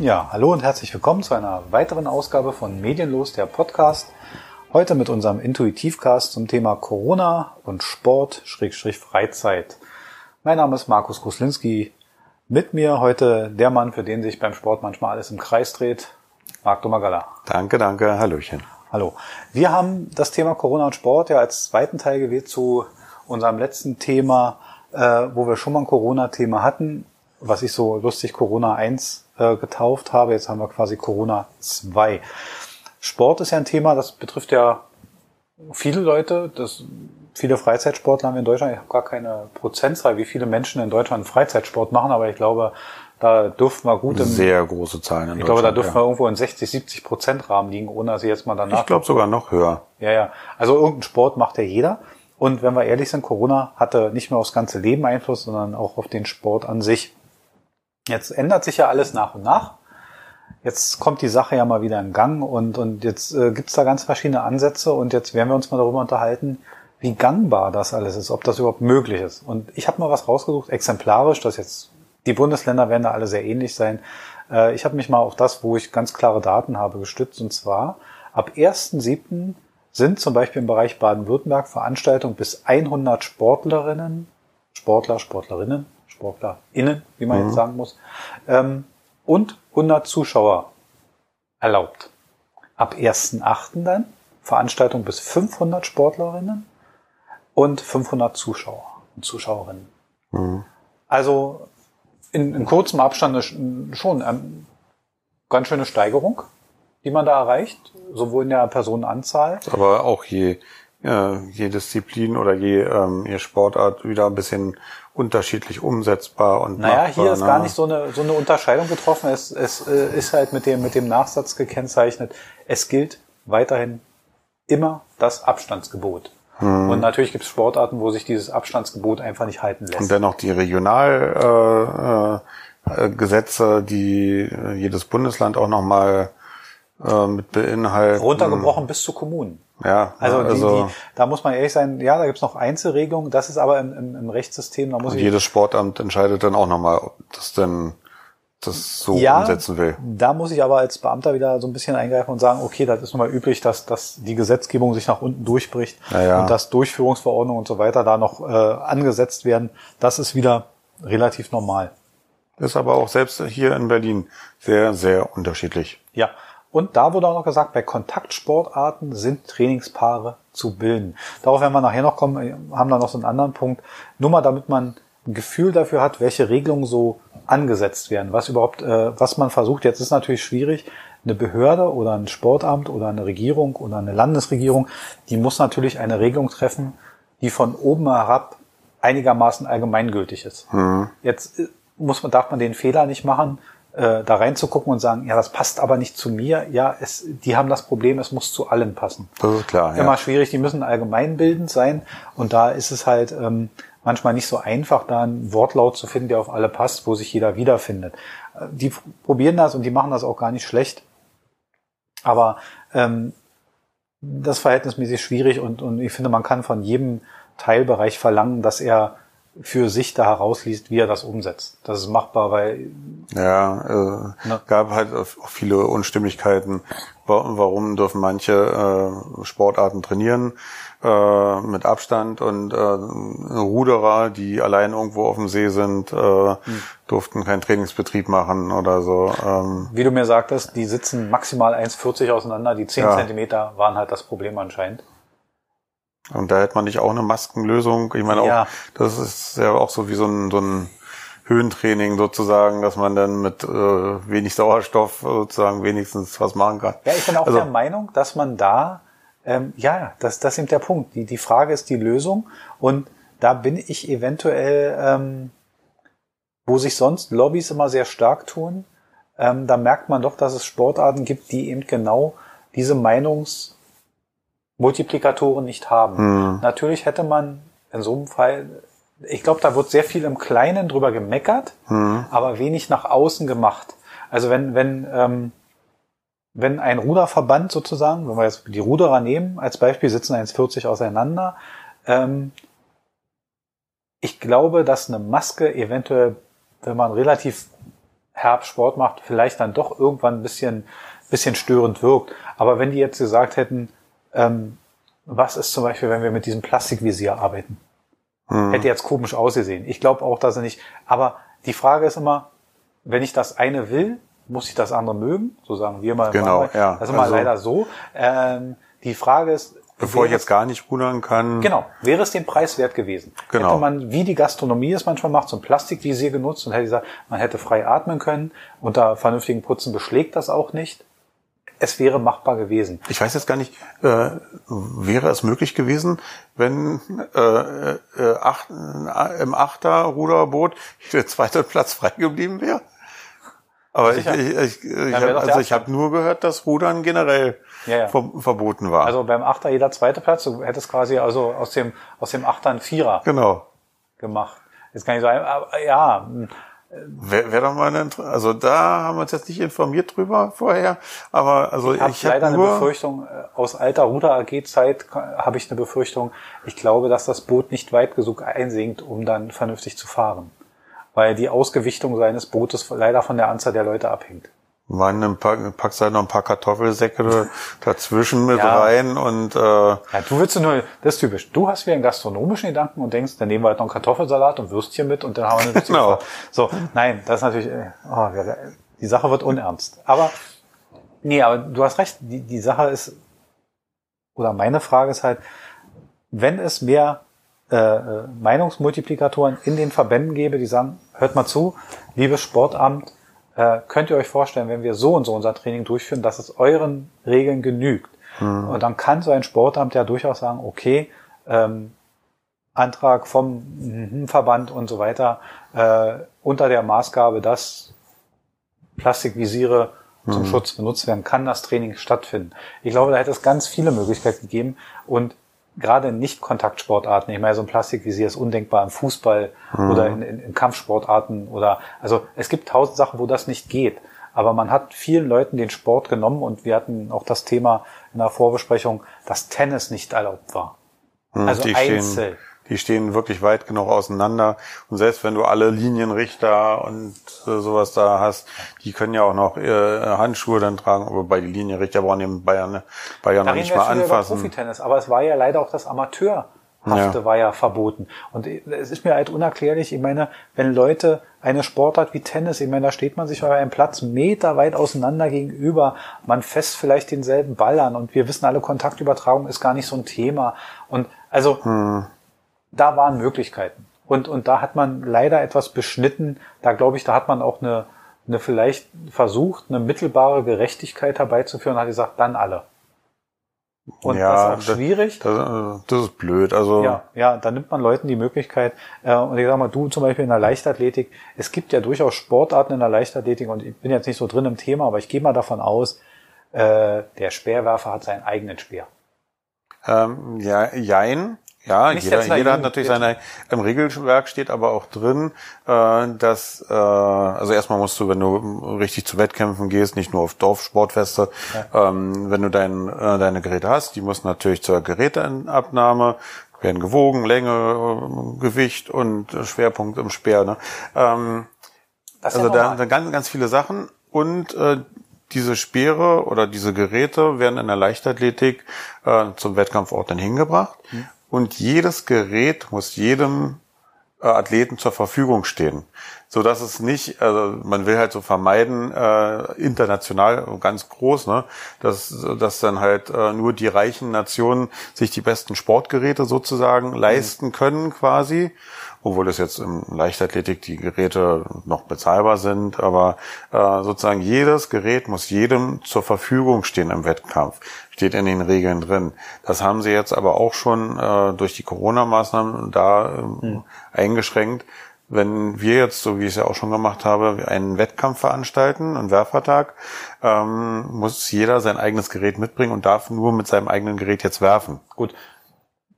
Ja, hallo und herzlich willkommen zu einer weiteren Ausgabe von Medienlos, der Podcast. Heute mit unserem Intuitivcast zum Thema Corona und Sport, Schrägstrich Freizeit. Mein Name ist Markus Kuslinski. Mit mir heute der Mann, für den sich beim Sport manchmal alles im Kreis dreht, Marc Domagala. Danke, danke, Hallöchen. Hallo. Wir haben das Thema Corona und Sport ja als zweiten Teil gewählt zu unserem letzten Thema, äh, wo wir schon mal ein Corona-Thema hatten, was ich so lustig Corona 1 äh, getauft habe. Jetzt haben wir quasi Corona 2. Sport ist ja ein Thema, das betrifft ja viele Leute. Das, viele Freizeitsportler haben wir in Deutschland. Ich habe gar keine Prozentzahl, wie viele Menschen in Deutschland Freizeitsport machen, aber ich glaube, da dürften wir gut im, Sehr große Zahlen in ich glaube, da dürften wir irgendwo in 60, 70 Prozent Rahmen liegen, ohne dass ich jetzt mal danach. Ich glaube sogar noch höher. Ja, ja. Also irgendeinen Sport macht ja jeder. Und wenn wir ehrlich sind, Corona hatte nicht nur aufs ganze Leben Einfluss, sondern auch auf den Sport an sich. Jetzt ändert sich ja alles nach und nach. Jetzt kommt die Sache ja mal wieder in Gang und, und jetzt äh, gibt's da ganz verschiedene Ansätze und jetzt werden wir uns mal darüber unterhalten, wie gangbar das alles ist, ob das überhaupt möglich ist. Und ich habe mal was rausgesucht, exemplarisch, das jetzt, die Bundesländer werden da alle sehr ähnlich sein. Äh, ich habe mich mal auf das, wo ich ganz klare Daten habe, gestützt und zwar ab 1.7. sind zum Beispiel im Bereich Baden-Württemberg Veranstaltungen bis 100 Sportlerinnen, Sportler, Sportlerinnen, SportlerInnen, wie man Mhm. jetzt sagen muss, ähm, und 100 Zuschauer erlaubt. Ab 1.8. dann Veranstaltung bis 500 Sportlerinnen und 500 Zuschauer und Zuschauerinnen. Mhm. Also in, in kurzem Abstand eine, schon ähm, ganz schöne Steigerung, die man da erreicht, sowohl in der Personenanzahl. Aber auch je, äh, je Disziplin oder je, ähm, je Sportart wieder ein bisschen unterschiedlich umsetzbar und Naja, machbar, hier ist ne? gar nicht so eine, so eine Unterscheidung getroffen. Es, es äh, ist halt mit dem, mit dem Nachsatz gekennzeichnet. Es gilt weiterhin immer das Abstandsgebot. Und natürlich gibt es Sportarten, wo sich dieses Abstandsgebot einfach nicht halten lässt. Und dennoch die Regionalgesetze, äh, äh, Gesetze, die jedes Bundesland auch nochmal äh, mit beinhalten. Runtergebrochen bis zu Kommunen. Ja, Also, die, also die, da muss man ehrlich sein, ja, da gibt's noch Einzelregelungen, das ist aber im, im, im Rechtssystem, da muss und ich, jedes Sportamt entscheidet dann auch nochmal, ob das denn das so ja, umsetzen will. da muss ich aber als Beamter wieder so ein bisschen eingreifen und sagen, okay, das ist nun mal üblich, dass, dass die Gesetzgebung sich nach unten durchbricht Ja, ja. und dass Durchführungsverordnungen und so weiter da noch äh, angesetzt werden. Das ist wieder relativ normal. Ist aber auch selbst hier in Berlin sehr, sehr unterschiedlich. Ja. Und da wurde auch noch gesagt, bei Kontaktsportarten sind Trainingspaare zu bilden. Darauf werden wir nachher noch kommen, haben da noch so einen anderen Punkt. Nur mal, damit man ein Gefühl dafür hat, welche Regelungen so angesetzt werden, was überhaupt, äh, was man versucht. Jetzt ist natürlich schwierig, eine Behörde oder ein Sportamt oder eine Regierung oder eine Landesregierung, die muss natürlich eine Regelung treffen, die von oben herab einigermaßen allgemeingültig ist. Jetzt äh, muss man, darf man den Fehler nicht machen, äh, da reinzugucken und sagen, ja, das passt aber nicht zu mir. Ja, es, die haben das Problem, es muss zu allen passen. Das ist klar, Immer ja. schwierig, die müssen allgemeinbildend sein und da ist es halt ähm, manchmal nicht so einfach, da einen Wortlaut zu finden, der auf alle passt, wo sich jeder wiederfindet. Äh, Die probieren das und die machen das auch gar nicht schlecht, aber ähm, das ist verhältnismäßig schwierig und, und ich finde, man kann von jedem Teilbereich verlangen, dass er für sich da herausliest, wie er das umsetzt. Das ist machbar, weil Ja, äh, Ne? gab halt auch viele Unstimmigkeiten. Wa- Warum dürfen manche äh, Sportarten trainieren äh, mit Abstand und äh, Ruderer, die allein irgendwo auf dem See sind, äh, Hm. durften keinen Trainingsbetrieb machen oder so. Ähm, wie du mir sagtest, die sitzen maximal 1,40 auseinander. Die 10 Ja. Zentimeter waren halt das Problem anscheinend. Und da hätte man nicht auch eine Maskenlösung. Ich meine, Ja. auch, das ist ja auch so wie so ein, so ein Höhentraining sozusagen, dass man dann mit äh, wenig Sauerstoff sozusagen wenigstens was machen kann. Ja, ich bin auch Also- der Meinung, dass man da, ähm, ja, das, das ist eben der Punkt. Die, die Frage ist die Lösung und da bin ich eventuell, ähm, wo sich sonst Lobbys immer sehr stark tun, ähm, da merkt man doch, dass es Sportarten gibt, die eben genau diese Meinungsmultiplikatoren nicht haben. Hm. Natürlich hätte man in so einem Fall, ich glaube, da wird sehr viel im Kleinen drüber gemeckert, Hm. aber wenig nach außen gemacht. Also wenn, wenn, ähm, wenn ein Ruderverband sozusagen, wenn wir jetzt die Ruderer nehmen, als Beispiel sitzen 1,40 auseinander, ähm, ich glaube, dass eine Maske eventuell, wenn man relativ Herbst Sport macht, vielleicht dann doch irgendwann ein bisschen, bisschen störend wirkt. Aber wenn die jetzt gesagt hätten, ähm, was ist zum Beispiel, wenn wir mit diesem Plastikvisier arbeiten? Hm. Hätte jetzt komisch ausgesehen. Ich glaube auch, dass er nicht. Aber die Frage ist immer, wenn ich das eine will, muss ich das andere mögen? So sagen wir mal. Genau, ja. Das ist immer also, leider so. Ähm, die Frage ist, Bevor ich jetzt gar nicht rudern kann. Genau. Wäre es den Preis wert gewesen? Genau. Hätte man, wie die Gastronomie es manchmal macht, so ein Plastikvisier genutzt und hätte gesagt, man hätte frei atmen können. Unter vernünftigen Putzen beschlägt das auch nicht. Es wäre machbar gewesen. Ich weiß jetzt gar nicht, äh, wäre es möglich gewesen, wenn äh, äh, acht, äh, im Achter-Ruderboot der zweite Platz frei geblieben wäre? Aber ich, ich, ich, ich hab, also ich habe nur gehört, dass Rudern generell ja, ja. Ver verboten war. Also beim Achter jeder zweite Platz, du hättest quasi also aus dem aus dem Achter ein Vierer genau. gemacht. Jetzt kann ich sagen, ja. Wäre wär doch mal eine, also da haben wir uns jetzt nicht informiert drüber vorher, aber also ich habe hab leider eine Befürchtung äh, aus alter Ruder AG Zeit habe ich eine Befürchtung. Ich glaube, dass das Boot nicht weit genug einsinkt, um dann vernünftig zu fahren weil die Ausgewichtung seines Bootes leider von der Anzahl der Leute abhängt. Man packt halt noch ein paar Kartoffelsäcke dazwischen mit ja. rein und äh, ja, du willst nur, das ist typisch. Du hast wieder einen gastronomischen Gedanken und denkst, dann nehmen wir halt noch einen Kartoffelsalat und Würstchen mit und dann haben wir eine genau. So, nein, das ist natürlich, äh, oh, die Sache wird unernst. Aber nee, aber du hast recht. Die, die Sache ist oder meine Frage ist halt, wenn es mehr äh, äh, Meinungsmultiplikatoren in den Verbänden gebe, die sagen, hört mal zu, liebes Sportamt, äh, könnt ihr euch vorstellen, wenn wir so und so unser Training durchführen, dass es euren Regeln genügt. Mhm. Und dann kann so ein Sportamt ja durchaus sagen, okay, ähm, Antrag vom Verband und so weiter äh, unter der Maßgabe, dass Plastikvisiere zum mhm. Schutz benutzt werden, kann das Training stattfinden. Ich glaube, da hätte es ganz viele Möglichkeiten gegeben und gerade Nicht-Kontaktsportarten, ich meine, so ein Plastikvisier ist undenkbar im Fußball mhm. oder in, in, in, Kampfsportarten oder, also es gibt tausend Sachen, wo das nicht geht. Aber man hat vielen Leuten den Sport genommen und wir hatten auch das Thema in der Vorbesprechung, dass Tennis nicht erlaubt war. Mhm, also Einzel. Die stehen wirklich weit genug auseinander. Und selbst wenn du alle Linienrichter und äh, sowas da hast, die können ja auch noch äh, Handschuhe dann tragen, aber bei die Linienrichter brauchen die Bayern, ne, Bayern noch nicht mal anfassen. Profi-Tennis, aber es war ja leider auch das Amateur. Hafte ja. war ja verboten. Und es ist mir halt unerklärlich, ich meine, wenn Leute eine Sportart wie Tennis, ich meine, da steht man sich auf einem Platz meterweit auseinander gegenüber, man fest vielleicht denselben Ball an und wir wissen alle, Kontaktübertragung ist gar nicht so ein Thema. Und also, hm da waren Möglichkeiten. Und, und da hat man leider etwas beschnitten. Da glaube ich, da hat man auch eine, eine vielleicht versucht, eine mittelbare Gerechtigkeit herbeizuführen, hat gesagt, dann alle. Und ja, das ist auch schwierig. Das, das, das, ist blöd. Also ja, ja, da nimmt man Leuten die Möglichkeit. Äh, und ich sag mal, du zum Beispiel in der Leichtathletik. Es gibt ja durchaus Sportarten in der Leichtathletik und ich bin jetzt nicht so drin im Thema, aber ich gehe mal davon aus, äh, der Speerwerfer hat seinen eigenen Speer. Ähm, ja, jein. Ja, Nicht jeder, jeder hat natürlich seine, im Regelwerk steht aber auch drin, äh, dass, äh, also erstmal musst du, wenn du richtig zu Wettkämpfen gehst, nicht nur auf Dorfsportfeste, ja. ähm, wenn du dein, äh, deine Geräte hast, die musst natürlich zur Geräteabnahme, werden gewogen, Länge, Gewicht und Schwerpunkt im Speer. Ne? Ähm, also da, da ganz, ganz viele Sachen und äh, diese Speere oder diese Geräte werden in der Leichtathletik äh, zum Wettkampfort dann hingebracht. Mhm und jedes Gerät muss jedem äh, Athleten zur Verfügung stehen, so dass es nicht, also man will halt so vermeiden äh, international ganz groß, ne, dass dass dann halt äh, nur die reichen Nationen sich die besten Sportgeräte sozusagen mhm. leisten können quasi obwohl es jetzt im Leichtathletik die Geräte noch bezahlbar sind, aber äh, sozusagen jedes Gerät muss jedem zur Verfügung stehen im Wettkampf, steht in den Regeln drin. Das haben sie jetzt aber auch schon äh, durch die Corona-Maßnahmen da äh, mhm. eingeschränkt. Wenn wir jetzt, so wie ich es ja auch schon gemacht habe, einen Wettkampf veranstalten, einen Werfertag, ähm, muss jeder sein eigenes Gerät mitbringen und darf nur mit seinem eigenen Gerät jetzt werfen. Gut,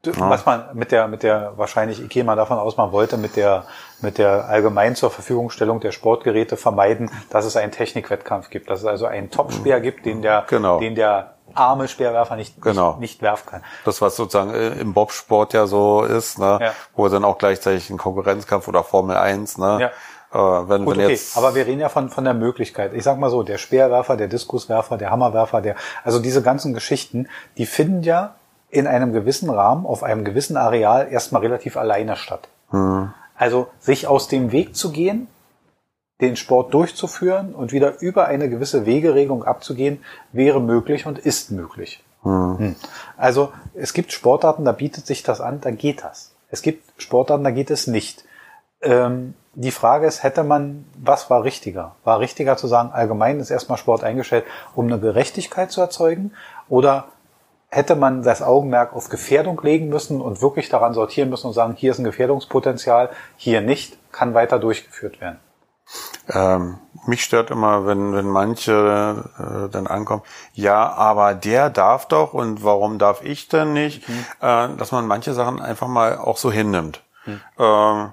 ja. was man mit der, mit der, wahrscheinlich, ich gehe mal davon aus, man wollte mit der, mit der allgemein zur Verfügungstellung der Sportgeräte vermeiden, dass es einen Technikwettkampf gibt, dass es also einen Topspeer gibt, den der, genau. den der arme Speerwerfer nicht, genau. nicht, nicht werfen kann. Das, was sozusagen äh, im Bobsport ja so ist, ne? Ja. wo dann auch gleichzeitig ein Konkurrenzkampf oder Formel 1, ne? Ja. Äh, wenn, Gut, wenn okay, jetzt, aber wir reden ja von, von der Möglichkeit. Ich sag mal so, der Speerwerfer, der Diskuswerfer, der Hammerwerfer, der, also diese ganzen Geschichten, die finden ja in einem gewissen Rahmen, auf einem gewissen Areal erstmal relativ alleine statt. hm, Also sich aus dem Weg zu gehen, den Sport durchzuführen und wieder über eine gewisse Wegeregelung abzugehen, wäre möglich und ist möglich. hm, Hm. Also es gibt Sportarten, da bietet sich das an, da geht das. Es gibt Sportarten, da geht es nicht. Ähm, die Frage ist, hätte man, was war richtiger? War richtiger zu sagen, allgemein ist erstmal Sport eingestellt, um eine Gerechtigkeit zu erzeugen? Oder hätte man das Augenmerk auf Gefährdung legen müssen und wirklich daran sortieren müssen und sagen, hier ist ein Gefährdungspotenzial, hier nicht, kann weiter durchgeführt werden? Ähm, mich stört immer, wenn, wenn manche äh, dann ankommen, ja, aber der darf doch und warum darf ich denn nicht? Mhm. Äh, dass man manche Sachen einfach mal auch so hinnimmt. Ähm,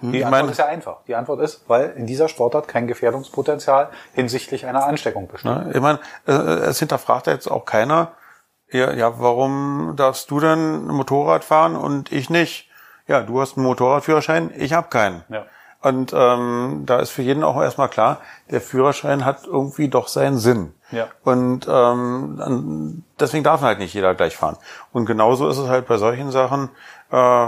Die Antwort ist ja einfach. Die Antwort ist, weil in dieser Sportart kein Gefährdungspotenzial hinsichtlich einer Ansteckung besteht. ne, ich meine, äh, es hinterfragt ja jetzt auch keiner, ja, ja, warum darfst du denn ein Motorrad fahren und ich nicht? Ja, du hast einen Motorradführerschein, ich habe keinen. Ja. Und ähm, da ist für jeden auch erstmal klar, der Führerschein hat irgendwie doch seinen Sinn. Ja. Und ähm, deswegen darf halt nicht jeder gleich fahren. Und genauso ist es halt bei solchen Sachen. Äh,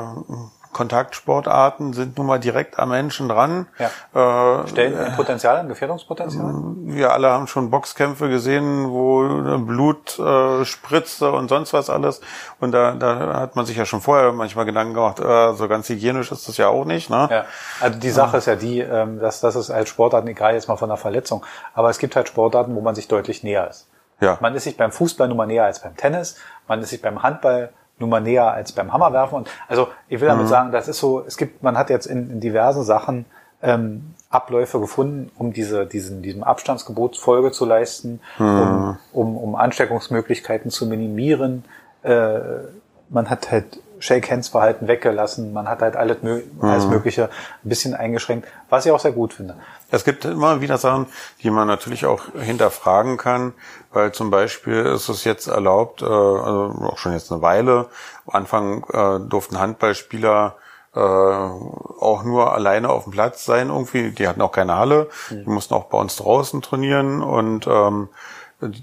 Kontaktsportarten sind nun mal direkt am Menschen dran. Ja. Äh, Stellen ein Potenzial, ein Gefährdungspotenzial? wir alle haben schon Boxkämpfe gesehen, wo Blut äh, spritzte und sonst was alles. Und da, da hat man sich ja schon vorher manchmal Gedanken gemacht, äh, so ganz hygienisch ist das ja auch nicht. Ne? Ja, also die Sache ist ja die, ähm, dass das ist als Sportarten, egal jetzt mal von der Verletzung, aber es gibt halt Sportarten, wo man sich deutlich näher ist. Ja. Man ist sich beim Fußball nun mal näher als beim Tennis, man ist sich beim Handball nun mal näher als beim Hammerwerfen. Und also ich will damit sagen, das ist so, es gibt, man hat jetzt in, in diversen Sachen ähm, Abläufe gefunden, um diese, diesen, diesem Abstandsgebot Folge zu leisten, um, um, um Ansteckungsmöglichkeiten zu minimieren. Äh, man hat halt Shake-Hands-Verhalten weggelassen, man hat halt alles, alles Mögliche ein bisschen eingeschränkt, was ich auch sehr gut finde. Es gibt immer wieder Sachen, die man natürlich auch hinterfragen kann, weil zum Beispiel ist es jetzt erlaubt, äh, also auch schon jetzt eine Weile, am Anfang äh, durften Handballspieler äh, auch nur alleine auf dem Platz sein irgendwie. Die hatten auch keine Halle, die mussten auch bei uns draußen trainieren und ähm,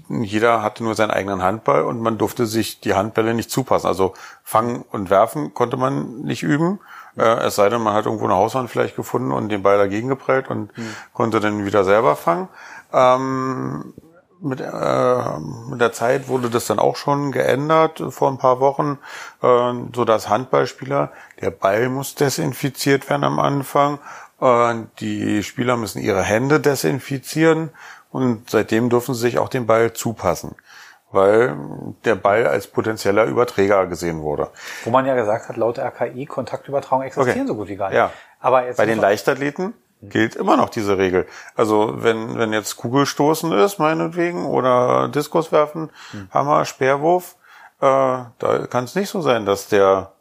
jeder hatte nur seinen eigenen Handball und man durfte sich die Handbälle nicht zupassen. Also fangen und werfen konnte man nicht üben. Äh, es sei denn, man hat irgendwo eine Hauswand vielleicht gefunden und den Ball dagegen geprellt und konnte dann wieder selber fangen. Ähm, mit, äh, mit der Zeit wurde das dann auch schon geändert vor ein paar Wochen, äh, so dass Handballspieler, der Ball muss desinfiziert werden am Anfang, äh, die Spieler müssen ihre Hände desinfizieren und seitdem dürfen sie sich auch den Ball zupassen, weil der Ball als potenzieller Überträger gesehen wurde. Wo man ja gesagt hat, laut RKI, Kontaktübertragung existieren Okay. so gut wie gar nicht. Ja. Aber jetzt Bei den Leichtathleten gilt immer noch diese Regel. Also wenn, wenn jetzt Kugelstoßen ist, meinetwegen, oder Diskuswerfen, Hammer, Speerwurf, äh, da kann es nicht so sein, dass der,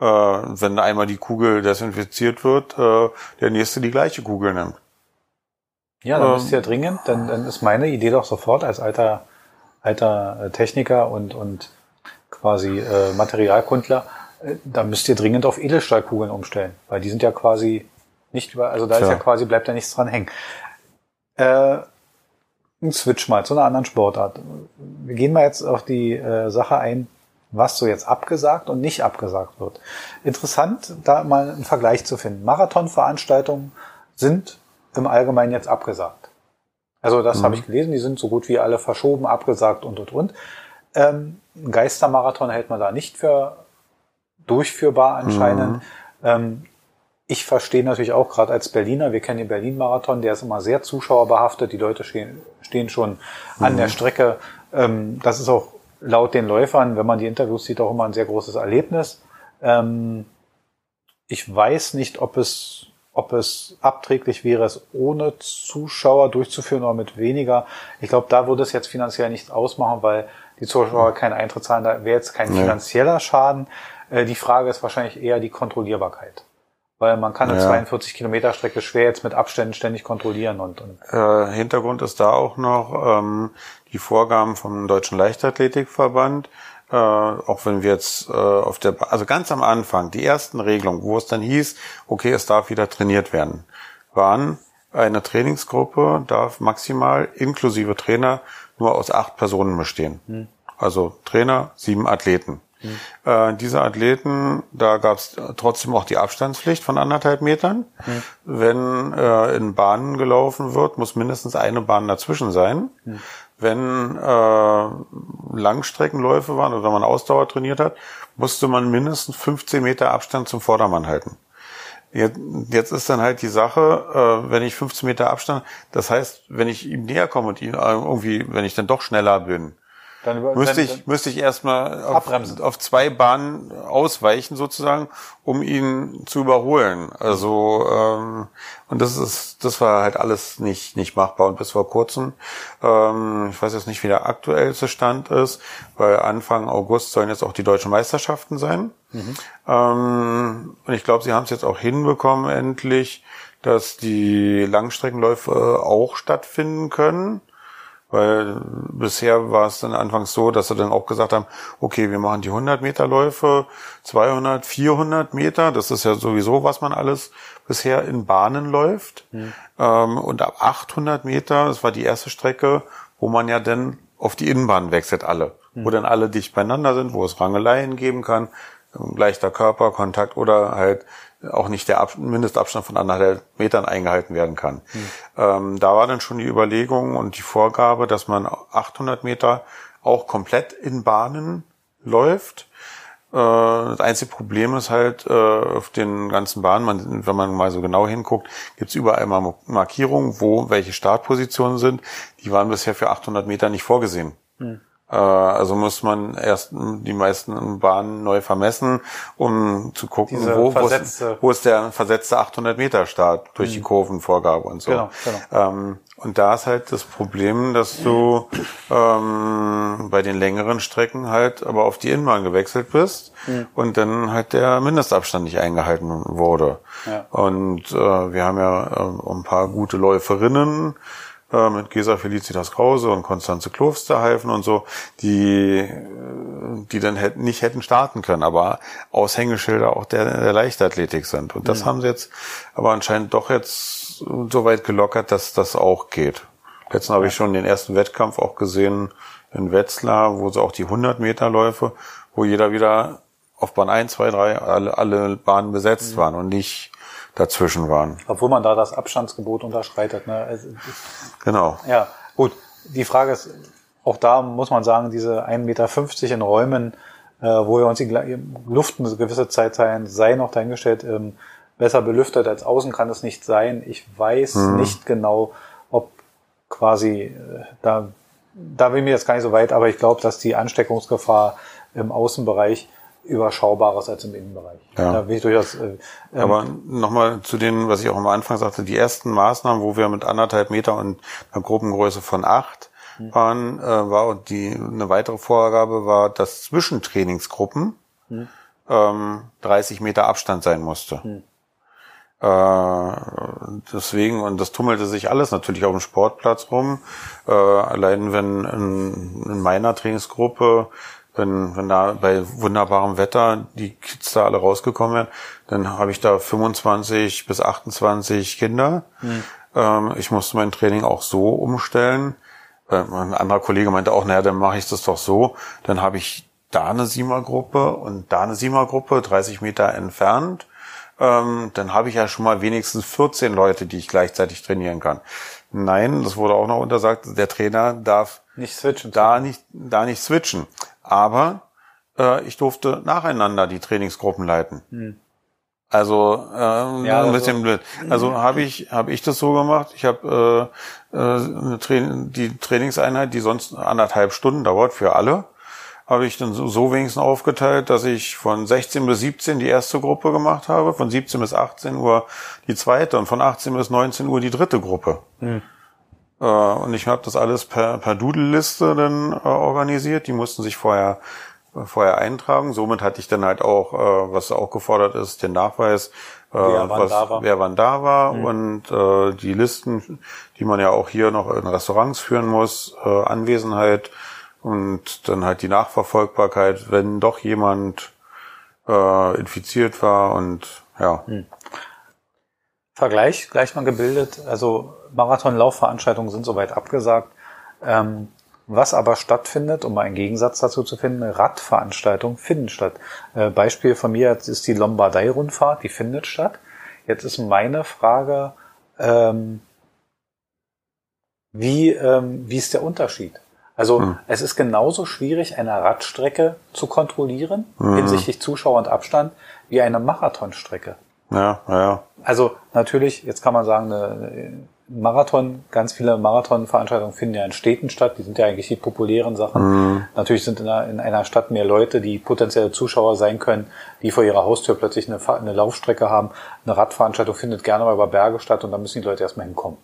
äh, wenn einmal die Kugel desinfiziert wird, äh, der nächste die gleiche Kugel nimmt. Ja, dann Ähm, müsst ihr dringend, dann, dann ist meine Idee doch sofort als alter, alter äh, Techniker und, und quasi äh, Materialkundler, äh, da müsst ihr dringend auf Edelstahlkugeln umstellen, weil die sind ja quasi nicht über, also da ist Tja. ja quasi, bleibt ja nichts dran hängen. Äh, ein Switch mal zu einer anderen Sportart. Wir gehen mal jetzt auf die äh, Sache ein, was so jetzt abgesagt und nicht abgesagt wird. Interessant, da mal einen Vergleich zu finden. Marathonveranstaltungen sind im Allgemeinen jetzt abgesagt. Also das habe ich gelesen, die sind so gut wie alle verschoben, abgesagt und und und. Ähm, ein Geistermarathon hält man da nicht für durchführbar anscheinend. Ähm, ich verstehe natürlich auch gerade als Berliner, wir kennen den Berlin-Marathon, der ist immer sehr zuschauerbehaftet, die Leute stehen, stehen schon an der Strecke. Ähm, das ist auch laut den Läufern, wenn man die Interviews sieht, auch immer ein sehr großes Erlebnis. Ähm, ich weiß nicht, ob es, ob es abträglich wäre, es ohne Zuschauer durchzuführen oder mit weniger. Ich glaube, da würde es jetzt finanziell nichts ausmachen, weil die Zuschauer keinen Eintritt zahlen. Da wäre jetzt kein Nee. finanzieller Schaden. Äh, die Frage ist wahrscheinlich eher die Kontrollierbarkeit. Weil man kann eine Ja. 42 Kilometer Strecke schwer jetzt mit Abständen ständig kontrollieren und, und Äh, Hintergrund ist da auch noch ähm, die Vorgaben vom Deutschen Leichtathletikverband. Äh, auch wenn wir jetzt äh, auf der, also ganz am Anfang, die ersten Regelungen, wo es dann hieß, okay, es darf wieder trainiert werden. waren, eine Trainingsgruppe darf maximal inklusive Trainer nur aus acht Personen bestehen. Mhm. Also Trainer, sieben Athleten. Mhm. Äh, diese Athleten, da gab es trotzdem auch die Abstandspflicht von anderthalb Metern. Mhm. Wenn äh, in Bahnen gelaufen wird, muss mindestens eine Bahn dazwischen sein. Wenn äh, Langstreckenläufe waren oder man Ausdauer trainiert hat, musste man mindestens 15 Meter Abstand zum Vordermann halten. Jetzt, jetzt ist dann halt die Sache, äh, wenn ich 15 Meter Abstand, das heißt, wenn ich ihm näher komme und ihn äh, irgendwie, wenn ich dann doch schneller bin, dann müsste dann, ich müsste ich erstmal auf, auf, zwei Bahnen ausweichen sozusagen, um ihn zu überholen. Also ähm, und das ist das war halt alles nicht nicht machbar und bis vor kurzem, ähm, ich weiß jetzt nicht, wie der aktuellste Stand ist, weil Anfang August sollen jetzt auch die deutschen Meisterschaften sein. Mhm. Ähm, und ich glaube, sie haben es jetzt auch hinbekommen endlich, dass die Langstreckenläufe auch stattfinden können. Weil bisher war es dann anfangs so, dass sie dann auch gesagt haben, okay, wir machen die 100 Meter Läufe, 200, 400 Meter. Das ist ja sowieso, was man alles bisher in Bahnen läuft. Mhm. Ähm, und ab 800 Meter, das war die erste Strecke, wo man ja dann auf die Innenbahn wechselt alle. Mhm. Wo dann alle dicht beieinander sind, wo es Rangeleien geben kann, leichter Körperkontakt oder halt auch nicht der Ab Mindestabstand von anderthalb Metern eingehalten werden kann. Hm. Ähm, da war dann schon die Überlegung und die Vorgabe, dass man 800 Meter auch komplett in Bahnen läuft. Äh, das einzige Problem ist halt äh, auf den ganzen Bahnen, wenn man mal so genau hinguckt, gibt's überall mal Markierungen, wo welche Startpositionen sind. Die waren bisher für 800 Meter nicht vorgesehen. Hm. Äh, also muss man erst die meisten Bahnen neu vermessen, um zu gucken, wo, wo, ist, wo ist der versetzte 800 Meter Start durch mhm. die Kurvenvorgabe und so. Genau, genau. Ähm, und da ist halt das Problem, dass du ähm, bei den längeren Strecken halt aber auf die Innenbahn gewechselt bist mhm. und dann halt der Mindestabstand nicht eingehalten wurde. Ja. Und äh, wir haben ja äh, ein paar gute Läuferinnen, äh, mit Gesa Felicitas Krause und Konstanze Klofsterheifen und so, die, äh, die dann hätten, nicht hätten starten können, aber Aushängeschilder auch der, der Leichtathletik sind. Und das mhm. haben sie jetzt aber anscheinend doch jetzt so weit gelockert, dass das auch geht. Letztens habe ich schon den ersten Wettkampf auch gesehen in Wetzlar, wo sie auch die 100 Meter Läufe, wo jeder wieder auf Bahn 1, 2, 3 alle, alle Bahnen besetzt mhm. waren und nicht dazwischen waren. Obwohl man da das Abstandsgebot unterschreitet. Ne? Also, genau. Ja, gut. Die Frage ist, auch da muss man sagen, diese 1,50 Meter in Räumen, äh, wo wir uns die Luft eine gewisse Zeit sein, sei noch dahingestellt, ähm, besser belüftet als außen kann es nicht sein. Ich weiß hm. nicht genau, ob quasi äh, da da bin ich mir jetzt gar nicht so weit, aber ich glaube, dass die Ansteckungsgefahr im Außenbereich überschaubares als im Innenbereich. Ja. Da bin ich durchaus, äh, ähm, Aber nochmal zu den, was ich auch am Anfang sagte, die ersten Maßnahmen, wo wir mit anderthalb Meter und einer Gruppengröße von acht hm. waren, äh, war die eine weitere Vorgabe war, dass zwischen Trainingsgruppen hm. ähm, 30 Meter Abstand sein musste. Hm. Äh, deswegen, und das tummelte sich alles natürlich auf dem Sportplatz rum. Äh, allein wenn in, in meiner Trainingsgruppe wenn, wenn da bei wunderbarem Wetter die Kids da alle rausgekommen wären, dann habe ich da 25 bis 28 Kinder. Mhm. Ähm, ich musste mein Training auch so umstellen. Äh, ein anderer Kollege meinte auch, naja, dann mache ich das doch so. Dann habe ich da eine Siemergruppe und da eine Siemergruppe, 30 Meter entfernt. Ähm, dann habe ich ja schon mal wenigstens 14 Leute, die ich gleichzeitig trainieren kann. Nein, das wurde auch noch untersagt, der Trainer darf nicht switchen. Da nicht, da nicht switchen. Aber äh, ich durfte nacheinander die Trainingsgruppen leiten. Hm. Also ähm, ja, ein bisschen also, blöd. Also habe ich habe ich das so gemacht. Ich habe äh, äh, Tra die Trainingseinheit, die sonst anderthalb Stunden dauert für alle, habe ich dann so, so wenigstens aufgeteilt, dass ich von 16 bis 17 die erste Gruppe gemacht habe, von 17 bis 18 Uhr die zweite und von 18 bis 19 Uhr die dritte Gruppe. Hm. Äh, und ich habe das alles per, per Doodle-Liste dann äh, organisiert. Die mussten sich vorher äh, vorher eintragen. Somit hatte ich dann halt auch, äh, was auch gefordert ist, den Nachweis, äh, wer, wann was, da war. wer wann da war mhm. und äh, die Listen, die man ja auch hier noch in Restaurants führen muss, äh, Anwesenheit und dann halt die Nachverfolgbarkeit, wenn doch jemand äh, infiziert war und ja. Mhm. Vergleich gleich mal gebildet. Also Marathon-Laufveranstaltungen sind soweit abgesagt. Ähm, was aber stattfindet, um einen Gegensatz dazu zu finden, Radveranstaltungen finden statt. Äh, Beispiel von mir ist die Lombardei-Rundfahrt, die findet statt. Jetzt ist meine Frage, ähm, wie, ähm, wie ist der Unterschied? Also hm. es ist genauso schwierig, eine Radstrecke zu kontrollieren hm. hinsichtlich Zuschauer und Abstand wie eine Marathonstrecke. Ja, ja. Also natürlich, jetzt kann man sagen, eine Marathon, ganz viele Marathonveranstaltungen finden ja in Städten statt, die sind ja eigentlich die populären Sachen. Mhm. Natürlich sind in einer, in einer, Stadt mehr Leute, die potenzielle Zuschauer sein können, die vor ihrer Haustür plötzlich eine, eine Laufstrecke haben. Eine Radveranstaltung findet gerne mal über Berge statt und da müssen die Leute erstmal hinkommen.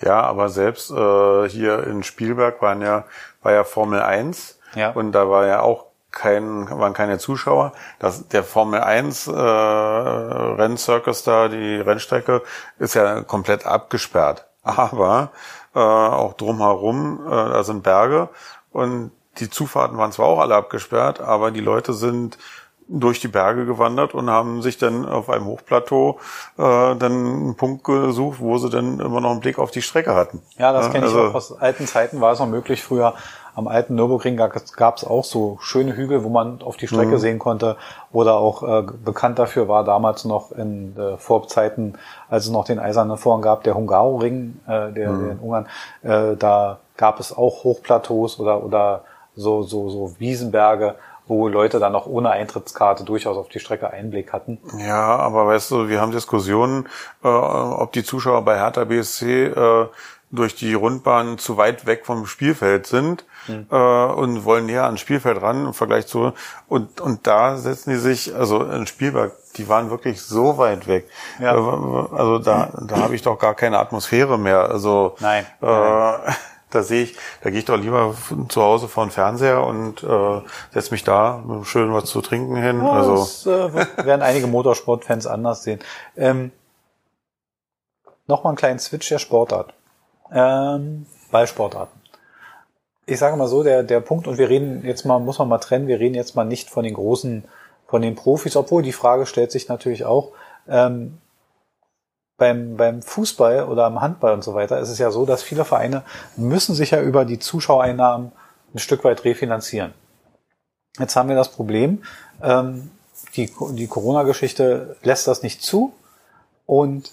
Ja, aber selbst äh, hier in Spielberg waren ja, war ja Formel 1 ja. und da war ja auch kein, waren keine Zuschauer. Das, der Formel 1 äh, Renncircus da, die Rennstrecke, ist ja komplett abgesperrt. Aber äh, auch drumherum, äh, da sind Berge und die Zufahrten waren zwar auch alle abgesperrt, aber die Leute sind durch die Berge gewandert und haben sich dann auf einem Hochplateau äh, dann einen Punkt gesucht, wo sie dann immer noch einen Blick auf die Strecke hatten. Ja, das kenne also, ich auch aus alten Zeiten, war es noch möglich früher. Am alten Nürburgring gab es auch so schöne Hügel, wo man auf die Strecke mhm. sehen konnte. Oder auch äh, bekannt dafür war damals noch in äh, Vorzeiten, als es noch den eisernen Vorhang gab, der Hungaroring, äh, der, mhm. der in Ungarn. Äh, da gab es auch Hochplateaus oder, oder so, so, so Wiesenberge, wo Leute dann auch ohne Eintrittskarte durchaus auf die Strecke Einblick hatten. Ja, aber weißt du, wir haben Diskussionen, äh, ob die Zuschauer bei Hertha BSC äh, durch die Rundbahn zu weit weg vom Spielfeld sind mhm. äh, und wollen näher ans Spielfeld ran im Vergleich zu und und da setzen die sich also ein Spielberg die waren wirklich so weit weg ja. Äh, also da da habe ich doch gar keine Atmosphäre mehr also nein, äh, nein da sehe ich, da gehe ich doch lieber zu Hause vor den Fernseher und äh, setze mich da schön was zu trinken hin. Ja, also das äh, werden einige Motorsportfans anders sehen. Ähm, Nochmal einen kleinen Switch der Sportart. Ähm, Ballsportarten. Ich sage mal so, der, der Punkt, und wir reden jetzt mal, muss man mal trennen, wir reden jetzt mal nicht von den großen, von den Profis, obwohl die Frage stellt sich natürlich auch, ähm, beim, beim Fußball oder am Handball und so weiter ist es ja so, dass viele Vereine müssen sich ja über die Zuschauereinnahmen ein Stück weit refinanzieren. Jetzt haben wir das Problem, ähm, die, die Corona-Geschichte lässt das nicht zu und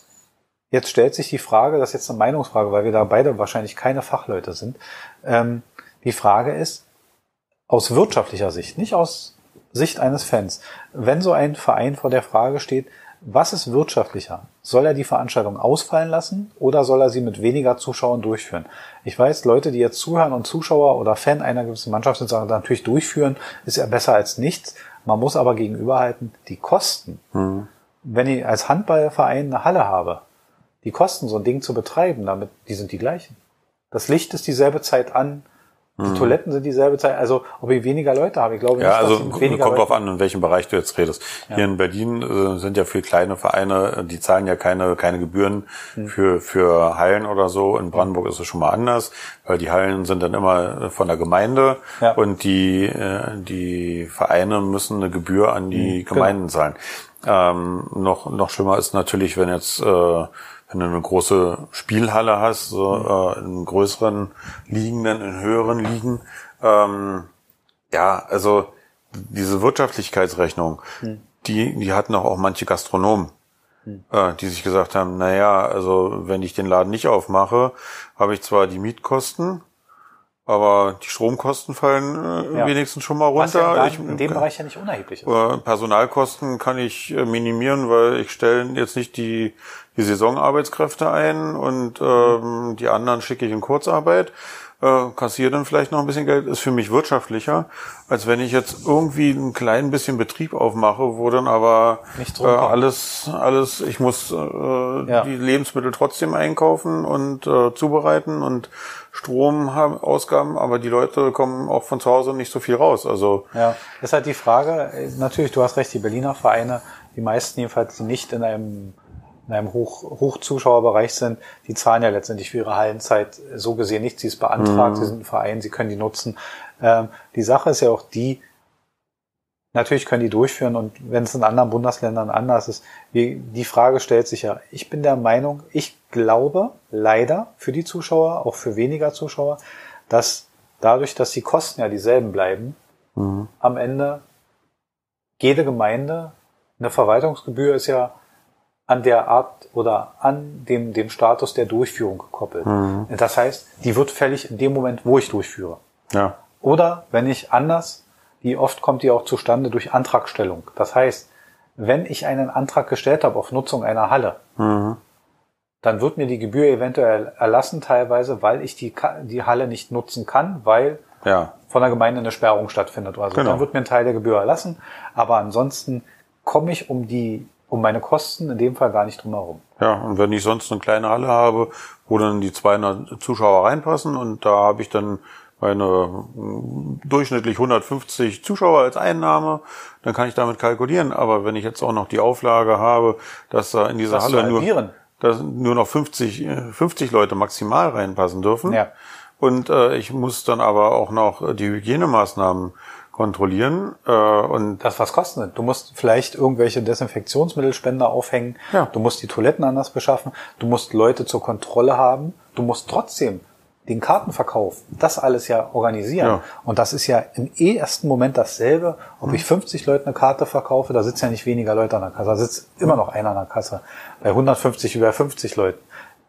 jetzt stellt sich die Frage, das ist jetzt eine Meinungsfrage, weil wir da beide wahrscheinlich keine Fachleute sind, ähm, die Frage ist, aus wirtschaftlicher Sicht, nicht aus Sicht eines Fans, wenn so ein Verein vor der Frage steht, was ist wirtschaftlicher? Soll er die Veranstaltung ausfallen lassen oder soll er sie mit weniger Zuschauern durchführen? Ich weiß, Leute, die jetzt zuhören und Zuschauer oder Fan einer gewissen Mannschaft sind, sagen natürlich durchführen ist ja besser als nichts. Man muss aber gegenüberhalten, die Kosten. Mhm. Wenn ich als Handballverein eine Halle habe, die Kosten, so ein Ding zu betreiben, damit, die sind die gleichen. Das Licht ist dieselbe Zeit an, die hm. Toiletten sind dieselbe Zeit, also ob ich weniger Leute habe, ich glaube ja, nicht, also weniger kommt drauf an, in welchem Bereich du jetzt redest. Ja. Hier in Berlin äh, sind ja viel kleine Vereine, die zahlen ja keine keine Gebühren hm. für für Hallen oder so. In Brandenburg ist es schon mal anders, weil die Hallen sind dann immer von der Gemeinde ja. und die äh, die Vereine müssen eine Gebühr an die hm, Gemeinden genau. zahlen. Ähm, noch noch schlimmer ist natürlich, wenn jetzt äh, wenn du eine große Spielhalle hast, so äh, in größeren Liegenden, in höheren Ligen, ähm, ja, also diese Wirtschaftlichkeitsrechnung, hm. die, die hatten auch, auch manche Gastronomen, hm. äh, die sich gesagt haben, na ja, also wenn ich den Laden nicht aufmache, habe ich zwar die Mietkosten, aber die Stromkosten fallen äh, ja. wenigstens schon mal runter. Ja in, in dem Bereich ja nicht unerheblich ist. Personalkosten kann ich äh, minimieren, weil ich stelle jetzt nicht die, die Saisonarbeitskräfte ein und ähm, die anderen schicke ich in Kurzarbeit äh, kassiere dann vielleicht noch ein bisschen Geld, ist für mich wirtschaftlicher, als wenn ich jetzt irgendwie ein klein bisschen Betrieb aufmache, wo dann aber äh, alles, alles, ich muss äh, ja. die Lebensmittel trotzdem einkaufen und äh, zubereiten und Strom haben, Ausgaben, aber die Leute kommen auch von zu Hause nicht so viel raus. Also ja, ist halt die Frage. Natürlich, du hast recht, die Berliner Vereine, die meisten jedenfalls, die nicht in einem in einem Hoch, Hochzuschauerbereich sind, die zahlen ja letztendlich für ihre Hallenzeit so gesehen nichts. Sie ist beantragt, mhm. sie sind ein Verein, sie können die nutzen. Ähm, die Sache ist ja auch die, Natürlich können die durchführen und wenn es in anderen Bundesländern anders ist, wie, die Frage stellt sich ja. Ich bin der Meinung, ich glaube leider für die Zuschauer, auch für weniger Zuschauer, dass dadurch, dass die Kosten ja dieselben bleiben, mhm. am Ende jede Gemeinde, eine Verwaltungsgebühr ist ja an der Art oder an dem, dem Status der Durchführung gekoppelt. Mhm. Das heißt, die wird fällig in dem Moment, wo ich durchführe. Ja. Oder wenn ich anders die oft kommt die auch zustande durch Antragstellung. Das heißt, wenn ich einen Antrag gestellt habe auf Nutzung einer Halle, mhm. dann wird mir die Gebühr eventuell erlassen teilweise, weil ich die, die Halle nicht nutzen kann, weil ja. von der Gemeinde eine Sperrung stattfindet. Also genau. dann wird mir ein Teil der Gebühr erlassen, aber ansonsten komme ich um die um meine Kosten in dem Fall gar nicht drum herum. Ja, und wenn ich sonst eine kleine Halle habe, wo dann die 200 Zuschauer reinpassen und da habe ich dann meine durchschnittlich 150 Zuschauer als Einnahme, dann kann ich damit kalkulieren. Aber wenn ich jetzt auch noch die Auflage habe, dass da in dieser Halle nur, dass nur noch 50, 50 Leute maximal reinpassen dürfen. Ja. Und äh, ich muss dann aber auch noch die Hygienemaßnahmen kontrollieren. Äh, und das was kostet. Du musst vielleicht irgendwelche Desinfektionsmittelspender aufhängen. Ja. Du musst die Toiletten anders beschaffen. Du musst Leute zur Kontrolle haben. Du musst trotzdem den Kartenverkauf, das alles ja organisieren. Ja. Und das ist ja im ersten Moment dasselbe, ob ich 50 Leuten eine Karte verkaufe, da sitzen ja nicht weniger Leute an der Kasse, da sitzt immer noch einer an der Kasse. Bei 150 über 50 Leuten.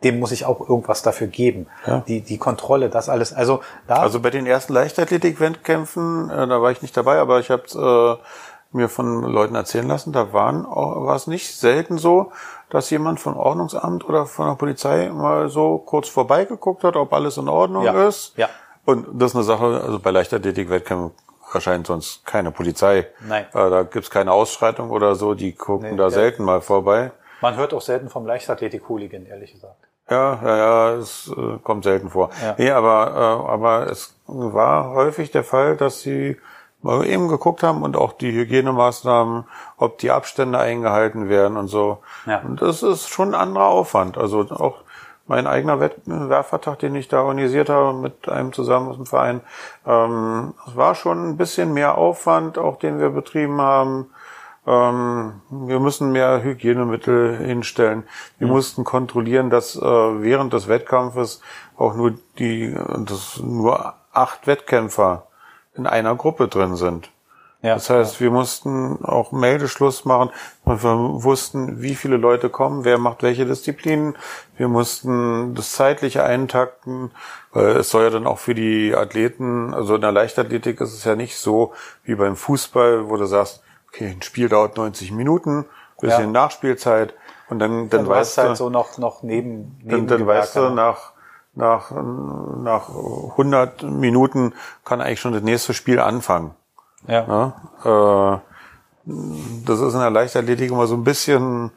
Dem muss ich auch irgendwas dafür geben. Ja. Die, die Kontrolle, das alles. Also da. Also bei den ersten Leichtathletik-Wettkämpfen, äh, da war ich nicht dabei, aber ich habe äh, mir von Leuten erzählen lassen, da waren, war es nicht selten so, dass jemand von Ordnungsamt oder von der Polizei mal so kurz vorbeigeguckt hat, ob alles in Ordnung ja. ist. Ja. Und das ist eine Sache, also bei Leichtathletik-Wettkämpfen erscheint sonst keine Polizei. Nein. Äh, da gibt's keine Ausschreitung oder so, die gucken nee, da selten mal vorbei. Man hört auch selten vom Leichtathletik-Hooligan, ehrlich gesagt. Ja, ja, ja, es äh, kommt selten vor. Ja. Nee, aber, äh, aber es war häufig der Fall, dass sie mal eben geguckt haben und auch die Hygienemaßnahmen, ob die Abstände eingehalten werden und so. Ja. Und das ist schon ein anderer Aufwand. Also auch mein eigener Wettbewerbvertrag, den ich da organisiert habe mit einem zusammen aus dem Verein, ähm, es war schon ein bisschen mehr Aufwand, auch den wir betrieben haben. Ähm, wir müssen mehr Hygienemittel hinstellen. Wir mhm. mussten kontrollieren, dass äh, während des Wettkampfes auch nur die, das nur acht Wettkämpfer in einer Gruppe drin sind. Ja, das heißt, wir mussten auch Meldeschluss machen. Wir wussten, wie viele Leute kommen, wer macht welche Disziplinen. Wir mussten das zeitliche eintakten, weil es soll ja dann auch für die Athleten, also in der Leichtathletik ist es ja nicht so wie beim Fußball, wo du sagst, okay, ein Spiel dauert 90 Minuten, bisschen ja. Nachspielzeit und dann, dann du weißt hast halt so noch, noch neben, neben dann, dann weißt du nach nach, nach 100 Minuten kann eigentlich schon das nächste Spiel anfangen. Ja. ja äh, das ist in der Leichtathletik immer so ein bisschen,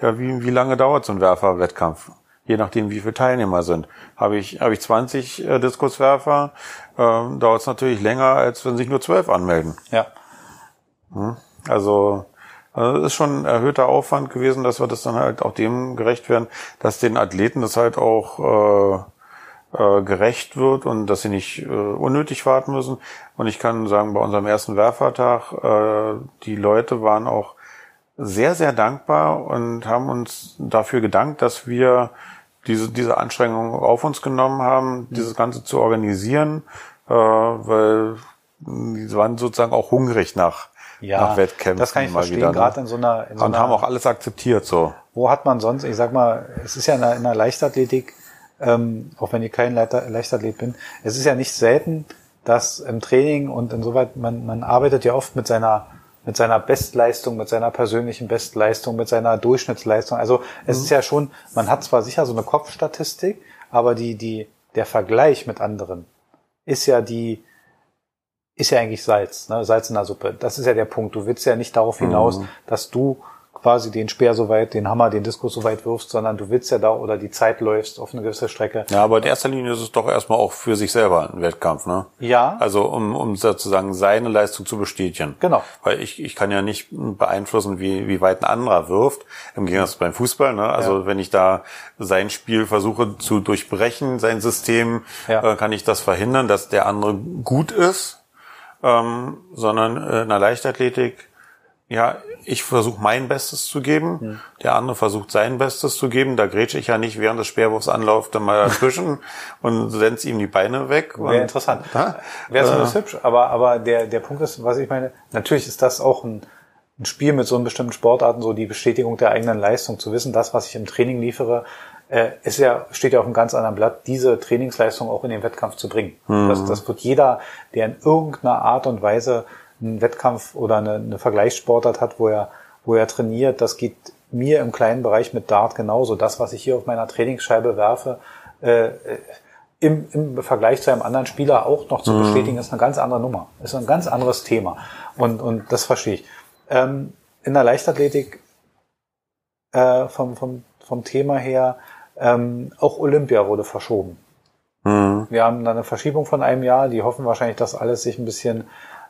ja, wie, wie lange dauert so ein Werferwettkampf? Je nachdem, wie viele Teilnehmer sind. Habe ich, habe ich 20 äh, Diskuswerfer, äh, dauert es natürlich länger, als wenn sich nur 12 anmelden. Ja. Hm? Also, also das ist schon ein erhöhter Aufwand gewesen, dass wir das dann halt auch dem gerecht werden, dass den Athleten das halt auch äh, äh, gerecht wird und dass sie nicht äh, unnötig warten müssen. Und ich kann sagen, bei unserem ersten Werfertag, äh, die Leute waren auch sehr, sehr dankbar und haben uns dafür gedankt, dass wir diese, diese Anstrengungen auf uns genommen haben, dieses Ganze zu organisieren, äh, weil sie waren sozusagen auch hungrig nach, ja, nach Wettkämpfen. Das kann ich verstehen, wieder, ne? gerade in so einer... In so und einer, haben auch alles akzeptiert so. Wo hat man sonst, ich sag mal, es ist ja in der, in der Leichtathletik ähm, auch wenn ich kein Leiter, Leichtathlet bin. Es ist ja nicht selten, dass im Training und insoweit, man, man arbeitet ja oft mit seiner mit seiner Bestleistung, mit seiner persönlichen Bestleistung, mit seiner Durchschnittsleistung. Also es mhm. ist ja schon, man hat zwar sicher so eine Kopfstatistik, aber die, die, der Vergleich mit anderen ist ja die, ist ja eigentlich Salz, ne? Salz in der Suppe. Das ist ja der Punkt. Du willst ja nicht darauf hinaus, mhm. dass du quasi den Speer so weit, den Hammer, den Diskus so weit wirfst, sondern du willst ja da oder die Zeit läufst auf eine gewisse Strecke. Ja, aber in erster Linie ist es doch erstmal auch für sich selber ein Wettkampf, ne? Ja. Also um, um sozusagen seine Leistung zu bestätigen. Genau. Weil ich, ich kann ja nicht beeinflussen, wie, wie weit ein anderer wirft. Im Gegensatz beim Fußball, ne? Also ja. wenn ich da sein Spiel versuche zu durchbrechen, sein System, ja. äh, kann ich das verhindern, dass der andere gut ist ähm, sondern äh, in der Leichtathletik, ja, ich versuche mein Bestes zu geben, hm. der andere versucht sein Bestes zu geben. Da grätsche ich ja nicht während des Speerwurfsanlaufs dann mal dazwischen und senze ihm die Beine weg. Wäre interessant. Wäre zumindest äh, hübsch, aber, aber der, der Punkt ist, was ich meine, natürlich ist das auch ein, ein Spiel mit so einem bestimmten Sportarten, so die Bestätigung der eigenen Leistung, zu wissen, das, was ich im Training liefere, äh, ist ja, steht ja auf einem ganz anderen Blatt, diese Trainingsleistung auch in den Wettkampf zu bringen. Mhm. Das, das wird jeder, der in irgendeiner Art und Weise einen Wettkampf oder eine, eine Vergleichssportart hat, wo er, wo er trainiert, das geht mir im kleinen Bereich mit Dart genauso. Das, was ich hier auf meiner Trainingsscheibe werfe, äh, im, im Vergleich zu einem anderen Spieler auch noch zu mhm. bestätigen, ist eine ganz andere Nummer. Ist ein ganz anderes Thema. Und, und das verstehe ich. Ähm, in der Leichtathletik äh, vom, vom, vom Thema her ähm, auch Olympia wurde verschoben. Mhm. Wir haben da eine Verschiebung von einem Jahr. Die hoffen wahrscheinlich, dass alles sich ein bisschen,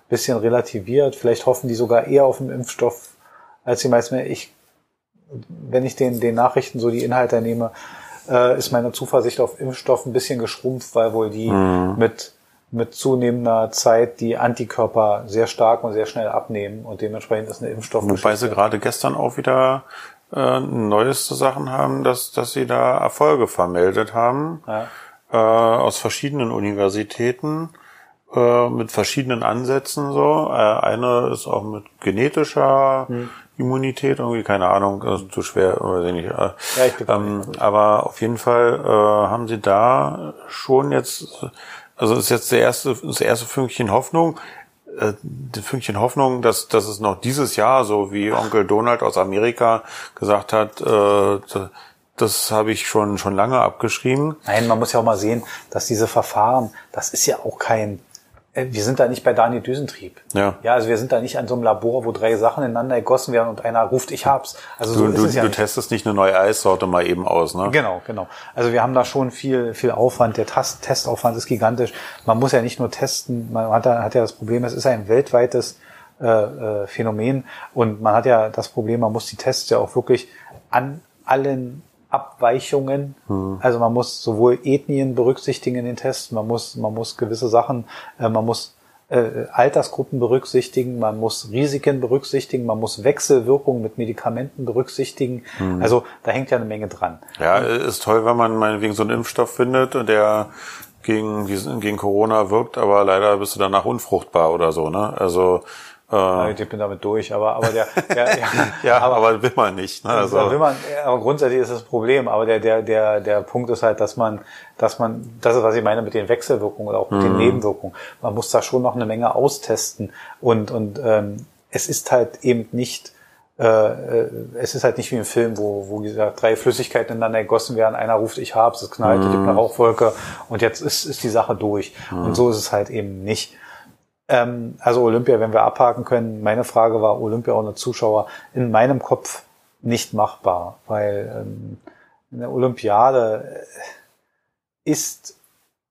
bisschen relativiert. Vielleicht hoffen die sogar eher auf den Impfstoff als die meisten. Ich, wenn ich den, den Nachrichten so die Inhalte nehme, äh, ist meine Zuversicht auf Impfstoff ein bisschen geschrumpft, weil wohl die mhm. mit mit zunehmender Zeit die Antikörper sehr stark und sehr schnell abnehmen und dementsprechend ist eine Impfstoff. Wobei sie gerade gestern auch wieder äh, neueste Sachen haben, dass, dass sie da Erfolge vermeldet haben ja. äh, aus verschiedenen Universitäten äh, mit verschiedenen Ansätzen so. Äh, eine ist auch mit genetischer hm. Immunität, irgendwie, keine Ahnung, ist zu schwer, weiß ich nicht. Äh, ja, ich ähm, aber auf jeden Fall äh, haben sie da schon jetzt, also ist jetzt der erste, das erste Fünkchen Hoffnung äh, die Fünkchen Hoffnung, dass, dass es noch dieses Jahr, so wie Onkel Donald aus Amerika gesagt hat, äh, das habe ich schon schon lange abgeschrieben. Nein, man muss ja auch mal sehen, dass diese Verfahren, das ist ja auch kein wir sind da nicht bei Daniel Düsentrieb. Ja. Ja, also wir sind da nicht an so einem Labor, wo drei Sachen ineinander gegossen werden und einer ruft, ich hab's. Also so du, ist du, es ja du nicht. testest nicht eine neue Eissorte mal eben aus, ne? Genau, genau. Also wir haben da schon viel, viel Aufwand. Der Test Testaufwand ist gigantisch. Man muss ja nicht nur testen, man hat, hat ja das Problem, es ist ein weltweites äh, äh, Phänomen und man hat ja das Problem, man muss die Tests ja auch wirklich an allen Abweichungen. Mhm. Also man muss sowohl Ethnien berücksichtigen in den Tests, man muss, man muss gewisse Sachen, äh, man muss äh, Altersgruppen berücksichtigen, man muss Risiken berücksichtigen, man muss Wechselwirkungen mit Medikamenten berücksichtigen. Mhm. Also da hängt ja eine Menge dran. Ja, ist toll, wenn man meinetwegen so einen Impfstoff findet und der gegen, gegen Corona wirkt, aber leider bist du danach unfruchtbar oder so, ne? Also äh, ich bin damit durch, aber, aber der, der ja, ja, aber, aber will man nicht. Ne? Also will man, aber grundsätzlich ist das Problem. Aber der, der, der, der Punkt ist halt, dass man, dass man, das ist was ich meine mit den Wechselwirkungen oder auch mit mhm. den Nebenwirkungen. Man muss da schon noch eine Menge austesten und und ähm, es ist halt eben nicht äh, äh es ist halt nicht wie im Film, wo, wo gesagt, drei Flüssigkeiten ineinander gegossen werden, einer ruft, ich hab's, es knallt, mhm. gibt eine Rauchwolke und jetzt ist, ist die Sache durch. Mhm. Und so ist es halt eben nicht. Ähm, also Olympia, wenn wir abhaken können, meine Frage war Olympia ohne Zuschauer in meinem Kopf nicht machbar, weil ähm, eine Olympiade äh, ist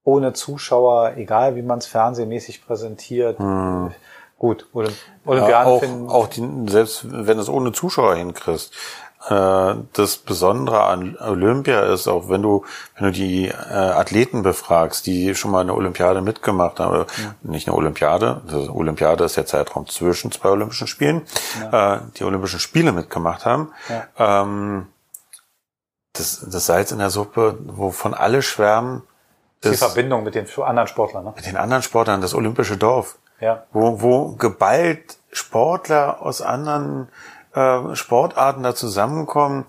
ohne Zuschauer, egal wie man es fernsehmäßig präsentiert, hm. gut, Olympiaden ja, auch, finden. Auch die, selbst wenn es ohne Zuschauer hinkriegst, äh, das Besondere an Olympia ist, auch wenn du, wenn du die äh, Athleten befragst, die schon mal eine Olympiade mitgemacht haben, ja. nicht eine Olympiade, das Olympiade ist der Zeitraum zwischen zwei Olympischen Spielen, ja. äh, die Olympischen Spiele mitgemacht haben, ja. ähm, das, das Salz in der Suppe, wovon alle schwärmen, ist die Verbindung mit den anderen Sportlern, ne? Mit den anderen Sportlern, das olympische Dorf. Ja. Wo, wo geballt Sportler aus anderen äh, Sportarten da zusammenkommen.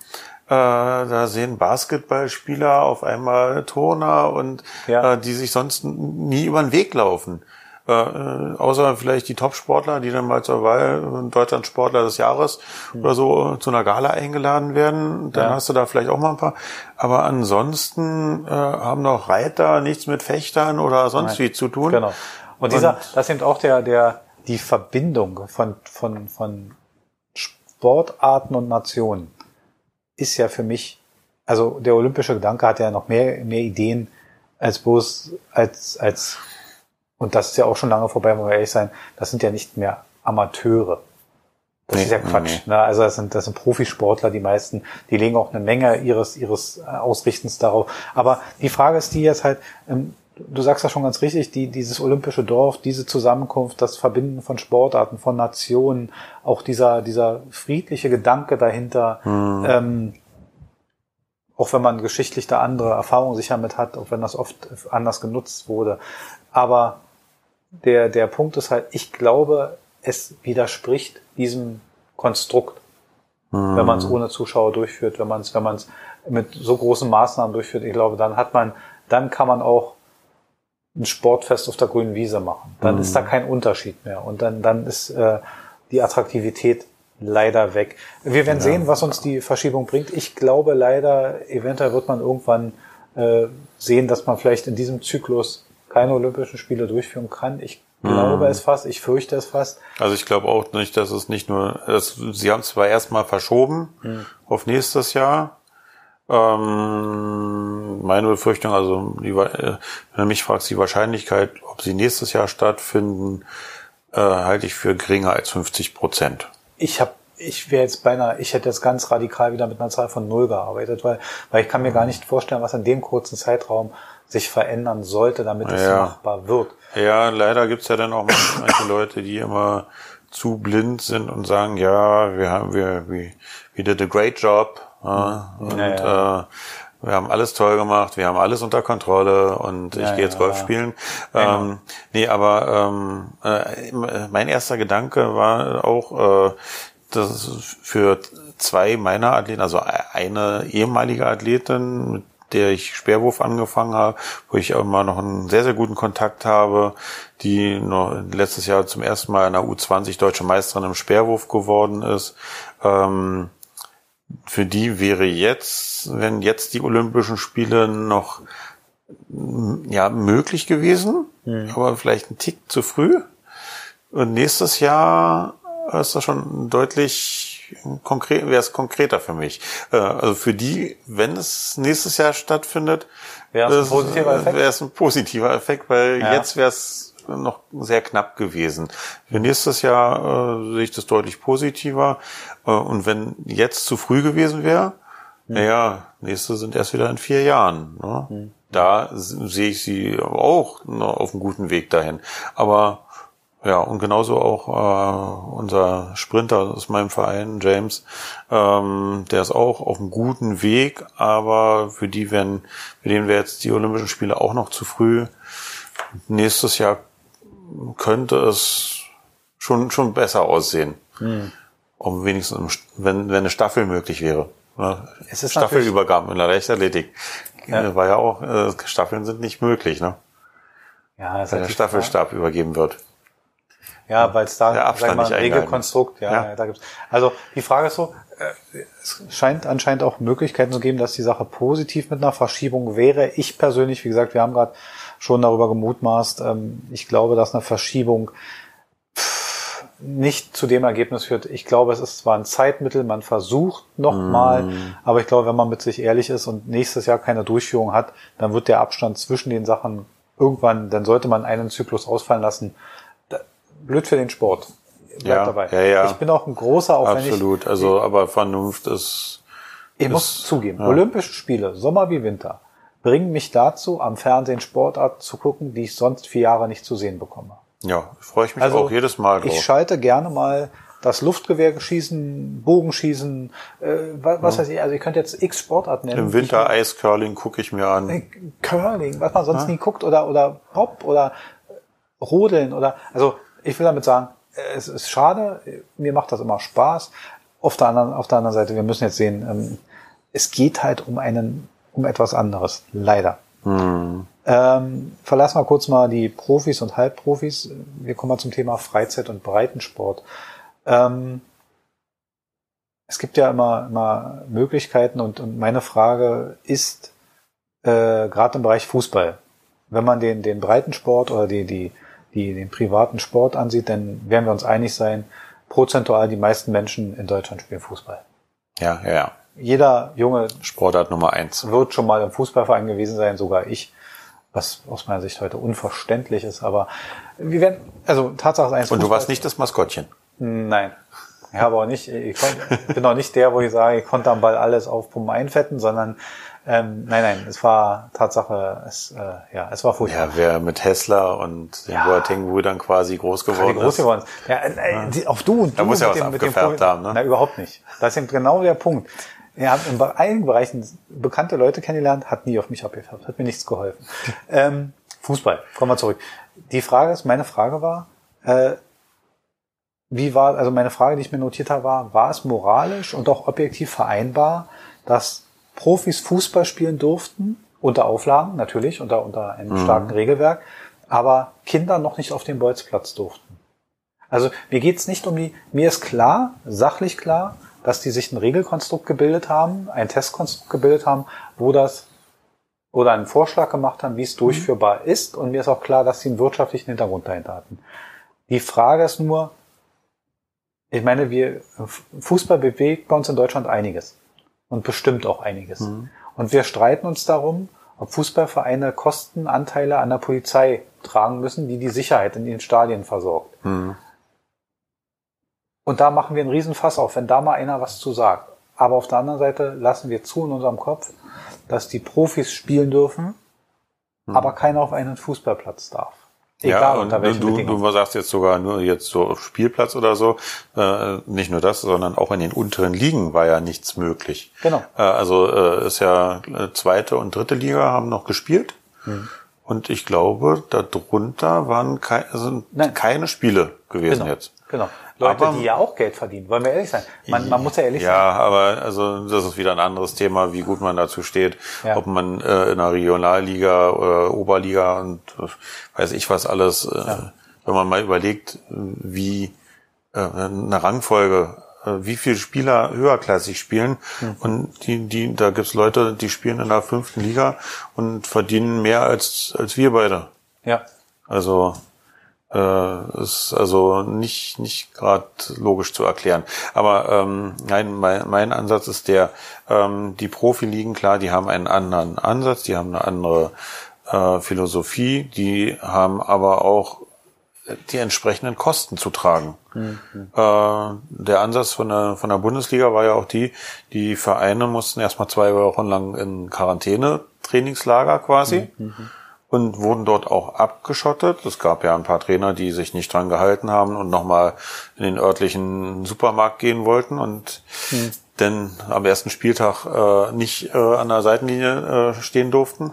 Äh, da sehen Basketballspieler auf einmal Turner und ja. äh, die sich sonst nie über den Weg laufen. Äh, außer vielleicht die Top-Sportler, die dann mal zur Wahl Deutschland-Sportler des Jahres mhm. oder so zu einer Gala eingeladen werden. Dann ja. hast du da vielleicht auch mal ein paar. Aber ansonsten äh, haben noch Reiter nichts mit Fechtern oder sonst Nein. wie zu tun. Genau. Und dieser, und, das sind auch der, der, die Verbindung von, von, von Sportarten und Nationen ist ja für mich, also der olympische Gedanke hat ja noch mehr, mehr Ideen als bloß, als, als, und das ist ja auch schon lange vorbei, muss man ehrlich sein, das sind ja nicht mehr Amateure. Das nee, ist ja Quatsch. Nee. Ne? Also das sind, das sind Profisportler, die meisten, die legen auch eine Menge ihres, ihres Ausrichtens darauf. Aber die Frage ist die jetzt halt, ähm, du sagst ja schon ganz richtig, die, dieses olympische Dorf, diese Zusammenkunft, das Verbinden von Sportarten, von Nationen, auch dieser, dieser friedliche Gedanke dahinter, mhm. ähm, auch wenn man geschichtlich da andere Erfahrungen sicher mit hat, auch wenn das oft anders genutzt wurde. Aber der, der Punkt ist halt, ich glaube, es widerspricht diesem Konstrukt, mhm. wenn man es ohne Zuschauer durchführt, wenn man es, wenn man es mit so großen Maßnahmen durchführt. Ich glaube, dann hat man, dann kann man auch ein Sportfest auf der grünen Wiese machen. Dann mhm. ist da kein Unterschied mehr. Und dann, dann ist äh, die Attraktivität leider weg. Wir werden ja. sehen, was uns die Verschiebung bringt. Ich glaube leider, eventuell wird man irgendwann äh, sehen, dass man vielleicht in diesem Zyklus keine Olympischen Spiele durchführen kann. Ich glaube mhm. es fast, ich fürchte es fast. Also ich glaube auch nicht, dass es nicht nur, dass, sie haben zwar erstmal verschoben mhm. auf nächstes Jahr, ähm, meine Befürchtung, also die, äh, wenn du mich fragst, die Wahrscheinlichkeit, ob sie nächstes Jahr stattfinden, äh, halte ich für geringer als 50 Prozent. Ich habe ich wäre jetzt beinahe, ich hätte jetzt ganz radikal wieder mit einer Zahl von null gearbeitet, weil, weil ich kann mir gar nicht vorstellen, was in dem kurzen Zeitraum sich verändern sollte, damit es ja. machbar wird. Ja, leider gibt's ja dann auch manche Leute, die immer zu blind sind und sagen, ja, wir haben, wir, we, we did a great job, und ja, ja. Äh, wir haben alles toll gemacht, wir haben alles unter Kontrolle und ich gehe jetzt Golf spielen. Ähm, nee, aber ähm, äh, mein erster Gedanke war auch, äh, dass für zwei meiner Athleten, also eine ehemalige Athletin, mit der ich Speerwurf angefangen habe, wo ich immer noch einen sehr, sehr guten Kontakt habe, die noch letztes Jahr zum ersten Mal in der U20 deutsche Meisterin im Speerwurf geworden ist. Ähm, für die wäre jetzt, wenn jetzt die Olympischen Spiele noch ja möglich gewesen, mhm. aber vielleicht ein Tick zu früh. Und nächstes Jahr ist das schon deutlich konkret, wäre es konkreter für mich. Äh, also für die, wenn es nächstes Jahr stattfindet, wäre es ein positiver Effekt, ein positiver Effekt weil ja. jetzt wäre es noch sehr knapp gewesen. Für nächstes Jahr äh, sehe ich das deutlich positiver. Äh, und wenn jetzt zu früh gewesen wäre, hm. naja, nächste sind erst wieder in vier Jahren. Ne? Hm. Da sehe ich sie auch auf einem guten Weg dahin. Aber ja, und genauso auch äh, unser Sprinter aus meinem Verein, James, ähm, der ist auch auf einem guten Weg, aber für die werden, für den wäre jetzt die Olympischen Spiele auch noch zu früh. Nächstes Jahr könnte es schon, schon besser aussehen. Hm. Um wenigstens, wenn, wenn eine Staffel möglich wäre. Ne? Es ist Staffelübergaben in der Leichtathletik. Ja. War ja auch, äh, Staffeln sind nicht möglich, ne? Ja, das wenn der Staffelstab Frage. übergeben wird. Ja, weil es da der Abstand mal, ein Regelkonstrukt, ja, ja. da gibt's. Also die Frage ist so, äh, es scheint anscheinend auch Möglichkeiten zu geben, dass die Sache positiv mit einer Verschiebung wäre. Ich persönlich, wie gesagt, wir haben gerade schon darüber gemutmaßt. Ähm, ich glaube, dass eine Verschiebung nicht zu dem Ergebnis führt. Ich glaube, es ist zwar ein Zeitmittel, man versucht nochmal, mm. aber ich glaube, wenn man mit sich ehrlich ist und nächstes Jahr keine Durchführung hat, dann wird der Abstand zwischen den Sachen irgendwann, dann sollte man einen Zyklus ausfallen lassen. Blöd für den Sport. Bleibt ja, dabei. Ja, ja. Ich bin auch ein großer, auch Absolut. Ich, also, aber Vernunft ist. Ich ist, muss zugeben, ja. Olympische Spiele, Sommer wie Winter, bringen mich dazu, am Fernsehen Sportarten zu gucken, die ich sonst vier Jahre nicht zu sehen bekomme. Ja, freue ich mich also, auch jedes Mal drauf. Ich schalte gerne mal das Luftgewehr schießen, Bogenschießen, äh, was, was ja. weiß ich, also ihr könnt jetzt x Sportarten nennen. Im Winter Eiscurling gucke ich mir an. Äh, Curling, was man sonst ja. nie guckt, oder, oder Pop oder Rodeln oder, also ich will damit sagen, es ist schade, mir macht das immer Spaß. Auf der anderen, auf der anderen Seite, wir müssen jetzt sehen, ähm, es geht halt um einen um etwas anderes. Leider. Hm. Ähm, verlassen wir kurz mal die Profis und Halbprofis. Wir kommen mal zum Thema Freizeit und Breitensport. Ähm, es gibt ja immer, immer Möglichkeiten und, und meine Frage ist, äh, gerade im Bereich Fußball, wenn man den, den Breitensport oder die, die, die, den privaten Sport ansieht, dann werden wir uns einig sein, prozentual die meisten Menschen in Deutschland spielen Fußball. Ja, ja, ja jeder junge Sportart Nummer eins wird schon mal im Fußballverein gewesen sein, sogar ich, was aus meiner Sicht heute unverständlich ist. Aber wir werden, also Tatsache ist eins. Und du warst nicht das Maskottchen? Nein. Ich habe auch nicht, ich konnt, bin auch nicht der, wo ich sage, ich konnte am Ball alles auf Pumpen einfetten, sondern Ähm, nein, nein, es war Tatsache, es, äh, ja, es war furchtbar. Ja, wer mit Hessler und den Ja. Boateng-Brüdern quasi groß geworden groß ist. geworden ist. Ja, äh, die, auch du und Da du muss ja was dem- abgefärbt haben, ne? Na, überhaupt nicht. Das ist eben genau der Punkt. Habt in einigen Bereichen bekannte Leute kennengelernt, hat nie auf mich abgefärbt, hat mir nichts geholfen. ähm, Fußball, kommen wir zurück. Die Frage ist, meine Frage war, äh, wie war, also meine Frage, die ich mir notiert habe, war, war es moralisch und auch objektiv vereinbar, dass Profis Fußball spielen durften, unter Auflagen natürlich, unter, unter einem starken Regelwerk, aber Kinder noch nicht auf den Bolzplatz durften? Also mir geht's nicht um die, mir ist klar, sachlich klar, dass die sich ein Regelkonstrukt gebildet haben, ein Testkonstrukt gebildet haben, wo das oder einen Vorschlag gemacht haben, wie es durchführbar ist. Und mir ist auch klar, dass sie einen wirtschaftlichen Hintergrund dahinter hatten. Die Frage ist nur, ich meine, wir, Fußball bewegt bei uns in Deutschland einiges. Und bestimmt auch einiges. Und wir streiten uns darum, ob Fußballvereine Kostenanteile an der Polizei tragen müssen, die die Sicherheit in den Stadien versorgt. Mhm. Und da machen wir einen Riesenfass auf, wenn da mal einer was zu sagt. Aber auf der anderen Seite lassen wir zu in unserem Kopf, dass die Profis spielen dürfen, aber keiner auf einen Fußballplatz darf. Egal ja, und unter welchen du, Bedingungen. du sagst jetzt sogar nur jetzt so auf Spielplatz oder so. Äh, nicht nur das, sondern auch in den unteren Ligen war ja nichts möglich. Genau. Äh, also äh, ist ja äh, zweite und dritte Liga haben noch gespielt. Mhm. Und ich glaube, darunter waren kei sind Nein. keine Spiele gewesen genau. jetzt. Genau. Leute, Aber- die ja auch Geld verdienen, wollen wir ehrlich sein. Man, man muss ja ehrlich sein. Ja, aber also das ist wieder ein anderes Thema, wie gut man dazu steht, Ja. ob man äh, in der Regionalliga oder Oberliga und äh, weiß ich was alles, äh, wenn man mal überlegt, wie äh, eine Rangfolge, äh, wie viele Spieler höherklassig spielen Mhm. und die, die, da gibt's Leute, die spielen in der fünften Liga und verdienen mehr als als wir beide. Ja. Also äh, ist also nicht nicht gerade logisch zu erklären. Aber ähm, nein, mein, mein Ansatz ist der: ähm, Die Profiligen, klar, die haben einen anderen Ansatz, die haben eine andere äh, Philosophie, die haben aber auch die entsprechenden Kosten zu tragen. Äh, der Ansatz von der, von der Bundesliga war ja auch die, die Vereine mussten erstmal zwei Wochen lang in Quarantäne-Trainingslager quasi und wurden dort auch abgeschottet. Es gab ja ein paar Trainer, die sich nicht dran gehalten haben und nochmal in den örtlichen Supermarkt gehen wollten und denn am ersten Spieltag äh, nicht äh, an der Seitenlinie äh, stehen durften.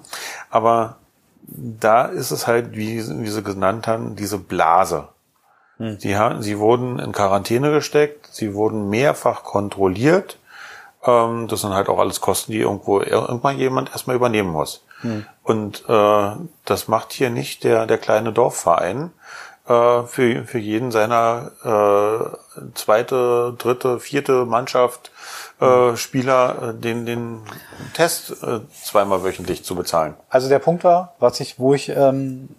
Aber da ist es halt, wie, wie sie genannt haben, diese Blase. Sie, haben, sie wurden in Quarantäne gesteckt, sie wurden mehrfach kontrolliert. Ähm, das sind halt auch alles Kosten, die irgendwo irgendwann jemand erstmal übernehmen muss. Und äh, das macht hier nicht der, der kleine Dorfverein äh, für, für jeden seiner äh, zweite, dritte, vierte Mannschaft äh, Spieler äh, den, den Test äh, zweimal wöchentlich zu bezahlen. Also der Punkt war, was ich, wo ich ähm,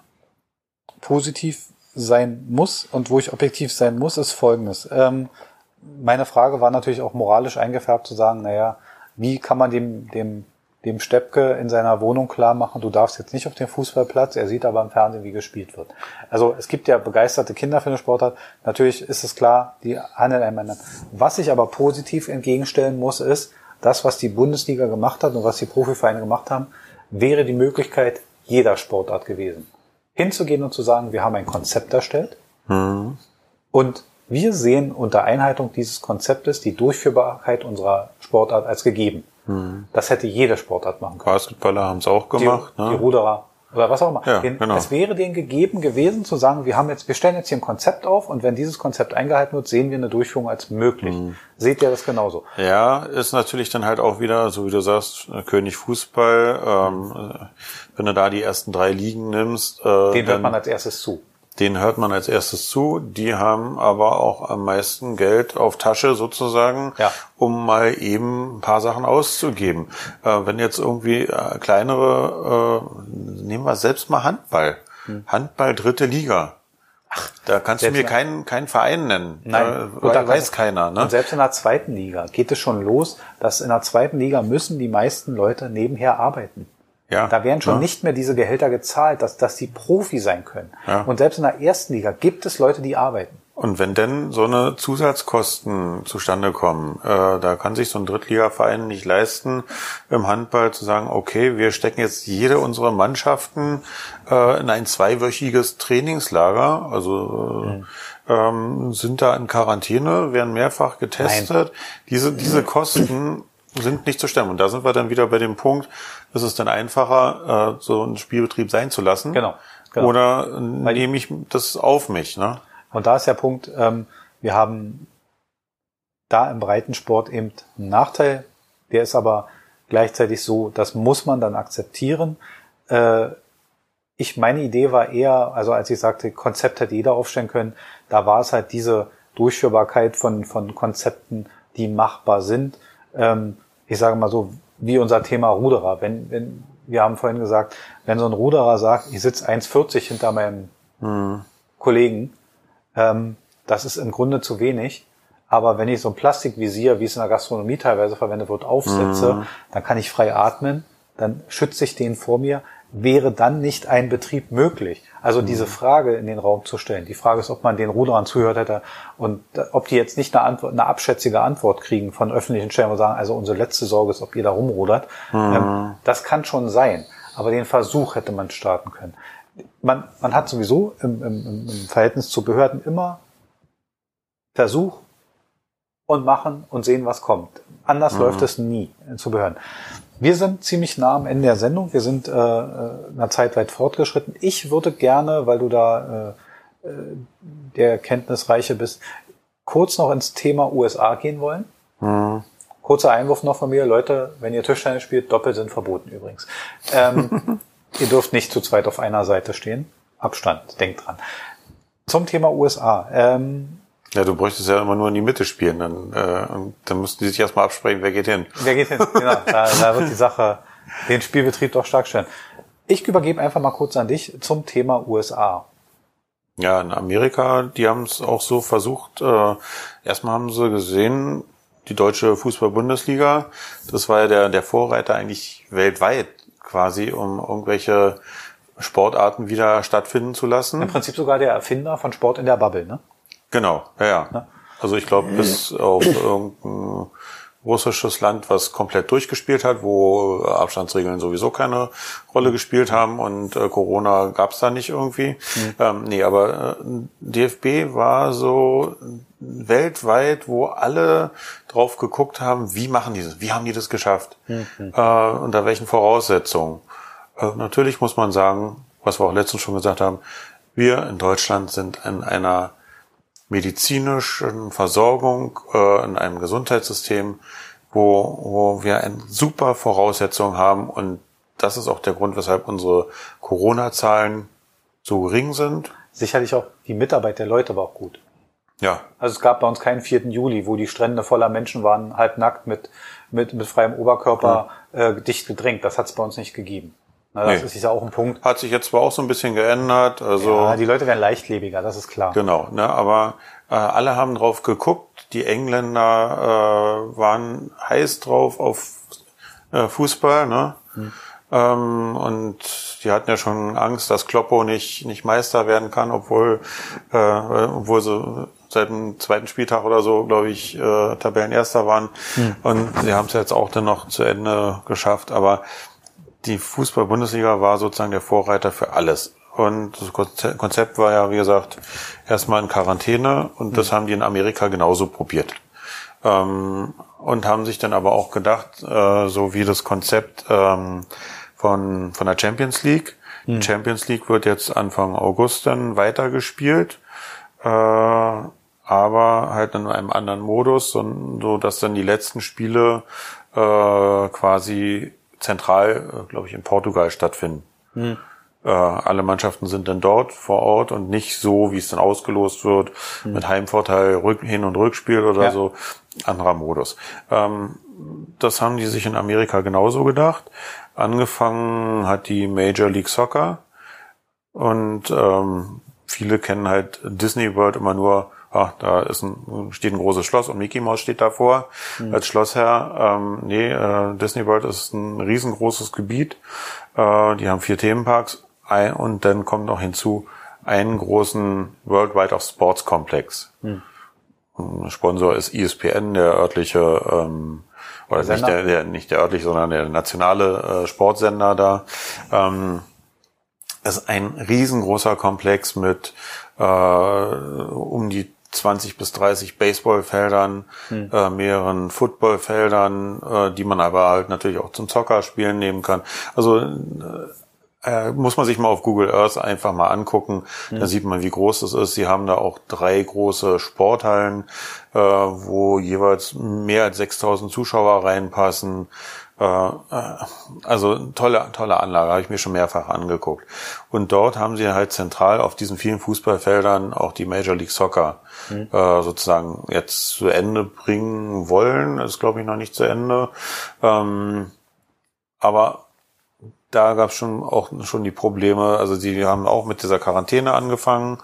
positiv sein muss und wo ich objektiv sein muss, ist folgendes. Ähm, meine Frage war natürlich auch moralisch eingefärbt zu sagen, naja, wie kann man dem, dem, dem Steppke in seiner Wohnung klar machen, du darfst jetzt nicht auf den Fußballplatz, er sieht aber im Fernsehen, wie gespielt wird. Also es gibt ja begeisterte Kinder für den Sportart. Natürlich ist es klar, die handeln einander. Was ich aber positiv entgegenstellen muss, ist, das, was die Bundesliga gemacht hat und was die Profivereine gemacht haben, wäre die Möglichkeit jeder Sportart gewesen. Hinzugehen und zu sagen, wir haben ein Konzept erstellt und wir sehen unter Einhaltung dieses Konzeptes die Durchführbarkeit unserer Sportart als gegeben. Das hätte jede Sportart machen können. Basketballer haben es auch Die, gemacht. die ne? Ruderer oder was auch immer. Ja, Den, genau. Es wäre denen gegeben gewesen zu sagen, wir haben jetzt, wir stellen jetzt hier ein Konzept auf und wenn dieses Konzept eingehalten wird, sehen wir eine Durchführung als möglich. Mhm. Seht ihr das genauso? Ja, ist natürlich dann halt auch wieder, so wie du sagst, äh, König Fußball. Ähm, äh, wenn du da die ersten drei Ligen nimmst, äh, Den hört man als erstes zu. Den hört man als erstes zu. Die haben aber auch am meisten Geld auf Tasche sozusagen, Ja. um mal eben ein paar Sachen auszugeben. Äh, wenn jetzt irgendwie äh, kleinere, äh, nehmen wir selbst mal Handball. Handball dritte Liga. Ach, da kannst du Hm. mir keinen keinen Verein nennen. Nein. Äh, weil, da weiß keiner. Ne? Und selbst in der zweiten Liga geht es schon los, dass in der zweiten Liga müssen die meisten Leute nebenher arbeiten. Ja. Da werden schon Ja. nicht mehr diese Gehälter gezahlt, dass, dass die Profi sein können. Ja. Und selbst in der ersten Liga gibt es Leute, die arbeiten. Und wenn denn so eine Zusatzkosten zustande kommen, äh, da kann sich so ein Drittligaverein nicht leisten, im Handball zu sagen, okay, wir stecken jetzt jede unserer Mannschaften äh, in ein zweiwöchiges Trainingslager, also äh, mhm. ähm, sind da in Quarantäne, werden mehrfach getestet. Nein. Diese, diese Kosten sind nicht zu stemmen. Und da sind wir dann wieder bei dem Punkt, ist es dann einfacher, äh, so einen Spielbetrieb sein zu lassen. Genau. genau. Oder nehme ich das auf mich, ne? Und da ist der Punkt, ähm, wir haben da im Breitensport eben einen Nachteil, der ist aber gleichzeitig so, das muss man dann akzeptieren. Äh, ich, meine Idee war eher, also als ich sagte, Konzept hätte jeder aufstellen können, da war es halt diese Durchführbarkeit von, von Konzepten, die machbar sind. Ähm, ich sage mal so, wie unser Thema Ruderer. Wenn, wenn, wir haben vorhin gesagt, wenn so ein Ruderer sagt, ich sitze 1,40 hinter meinem mhm. Kollegen, ähm, das ist im Grunde zu wenig. Aber wenn ich so ein Plastikvisier, wie es in der Gastronomie teilweise verwendet wird, aufsetze, mhm. dann kann ich frei atmen, dann schütze ich den vor mir. Wäre dann nicht ein Betrieb möglich? Also mhm. diese Frage in den Raum zu stellen. Die Frage ist, ob man den Ruderern zuhört hätte und ob die jetzt nicht eine, Antwort, eine abschätzige Antwort kriegen von öffentlichen Stellen und sagen, also unsere letzte Sorge ist, ob ihr da rumrudert. Mhm. Ähm, das kann schon sein. Aber den Versuch hätte man starten können man, man hat sowieso im, im, im Verhältnis zu Behörden immer Versuch und machen und sehen, was kommt. Anders mhm. läuft es nie zu Behörden. Wir sind ziemlich nah am Ende der Sendung. Wir sind äh, äh einer Zeit weit fortgeschritten. Ich würde gerne, weil du da äh, äh, der Kenntnisreiche bist, kurz noch ins Thema USA gehen wollen. Mhm. Kurzer Einwurf noch von mir. Leute, wenn ihr Tischtennis spielt, doppelt sind verboten übrigens. Ähm, Ihr dürft nicht zu zweit auf einer Seite stehen. Abstand, denkt dran. Zum Thema USA. Ähm, ja, du bräuchtest ja immer nur in die Mitte spielen, dann, äh, dann müssten die sich erstmal absprechen, wer geht hin. Wer geht hin, genau. Da, da wird die Sache, den Spielbetrieb doch stark stellen. Ich übergebe einfach mal kurz an dich zum Thema USA. Ja, in Amerika, die haben es auch so versucht. Äh, erstmal haben sie gesehen, die deutsche Fußball-Bundesliga, das war ja der, der Vorreiter eigentlich weltweit quasi, um irgendwelche Sportarten wieder stattfinden zu lassen. Im Prinzip sogar der Erfinder von Sport in der Bubble, ne? Genau, ja, ja. Also ich glaube, bis auf irgendein russisches Land, was komplett durchgespielt hat, wo Abstandsregeln sowieso keine Rolle gespielt haben und äh, Corona gab's da nicht irgendwie. Mhm. Ähm, nee, aber äh, DFB war so weltweit, wo alle drauf geguckt haben, wie machen die das, wie haben die das geschafft, mhm. äh, unter welchen Voraussetzungen. Äh, natürlich muss man sagen, was wir auch letztens schon gesagt haben, wir in Deutschland sind in einer medizinischen Versorgung, äh, in einem Gesundheitssystem, wo, wo wir eine super Voraussetzung haben und das ist auch der Grund, weshalb unsere Corona-Zahlen so gering sind. Sicherlich auch die Mitarbeit der Leute war auch gut. Ja. Also es gab bei uns keinen 4. Juli, wo die Strände voller Menschen waren, halbnackt mit, mit, mit freiem Oberkörper ja. äh, dicht gedrängt. Das hat es bei uns nicht gegeben. Na, das nee. ist ja auch ein Punkt. Hat sich jetzt zwar auch so ein bisschen geändert. Also ja, die Leute werden leichtlebiger, das ist klar. Genau, ne, aber äh, alle haben drauf geguckt. Die Engländer äh, waren heiß drauf auf äh, Fußball, ne? Hm. Ähm, und die hatten ja schon Angst, dass Kloppo nicht, nicht Meister werden kann, obwohl, äh, obwohl sie seit dem zweiten Spieltag oder so, glaube ich, äh, Tabellenerster waren. Hm. Und sie haben es jetzt auch dann noch zu Ende geschafft. Aber die Fußball-Bundesliga war sozusagen der Vorreiter für alles. Und das Konzept war ja, wie gesagt, erstmal in Quarantäne und das hm. haben die in Amerika genauso probiert. Ähm, und haben sich dann aber auch gedacht, äh, so wie das Konzept ähm, von, von der Champions League. Mhm. Die Champions League wird jetzt Anfang August dann weitergespielt, äh, aber halt in einem anderen Modus, so, so dass dann die letzten Spiele äh, quasi zentral, äh, glaube ich, in Portugal stattfinden. Mhm. Äh, alle Mannschaften sind dann dort vor Ort und nicht so, wie es dann ausgelost wird, mhm. mit Heimvorteil, Rück Hin- und Rückspiel oder ja. so, anderer Modus. Ähm, das haben die sich in Amerika genauso gedacht. Angefangen hat die Major League Soccer und ähm, viele kennen halt Disney World immer nur, ah, da ist ein, steht ein großes Schloss und Mickey Mouse steht davor mhm. als Schlossherr. Ähm, nee, äh, Disney World ist ein riesengroßes Gebiet. Äh, die haben vier Themenparks ein, und dann kommt noch hinzu einen großen Worldwide of Sports Komplex. Hm. Sponsor ist ESPN, der örtliche ähm, oder nicht der, der nicht der örtliche, sondern der nationale äh, Sportsender da. Ähm, es ist ein riesengroßer Komplex mit äh, um die 20 bis 30 Baseballfeldern, hm. äh, mehreren Footballfeldern, äh, die man aber halt natürlich auch zum Zockerspielen nehmen kann. Also äh, äh, muss man sich mal auf Google Earth einfach mal angucken. Mhm. Da sieht man, wie groß das ist. Sie haben da auch drei große Sporthallen, äh, wo jeweils mehr als 6000 Zuschauer reinpassen. Äh, äh, also tolle, tolle Anlage, habe ich mir schon mehrfach angeguckt. Und dort haben sie halt zentral auf diesen vielen Fußballfeldern auch die Major League Soccer mhm. äh, sozusagen jetzt zu Ende bringen wollen. Das ist, glaube ich, noch nicht zu Ende. Ähm, aber da gab es schon auch schon die Probleme. Also die haben auch mit dieser Quarantäne angefangen.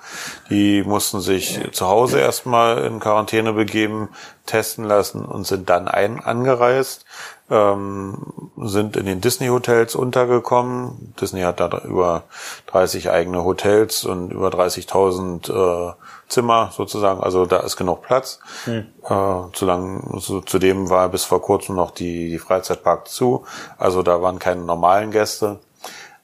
Die mussten sich zu Hause erstmal in Quarantäne begeben, testen lassen und sind dann ein angereist. Ähm, sind in den Disney-Hotels untergekommen. Disney hat da über 30 eigene Hotels und über 30.000 äh, Zimmer sozusagen, also da ist genug Platz. Hm. Äh, zu lang, zu, zudem war bis vor kurzem noch die, die Freizeitpark zu, also da waren keine normalen Gäste.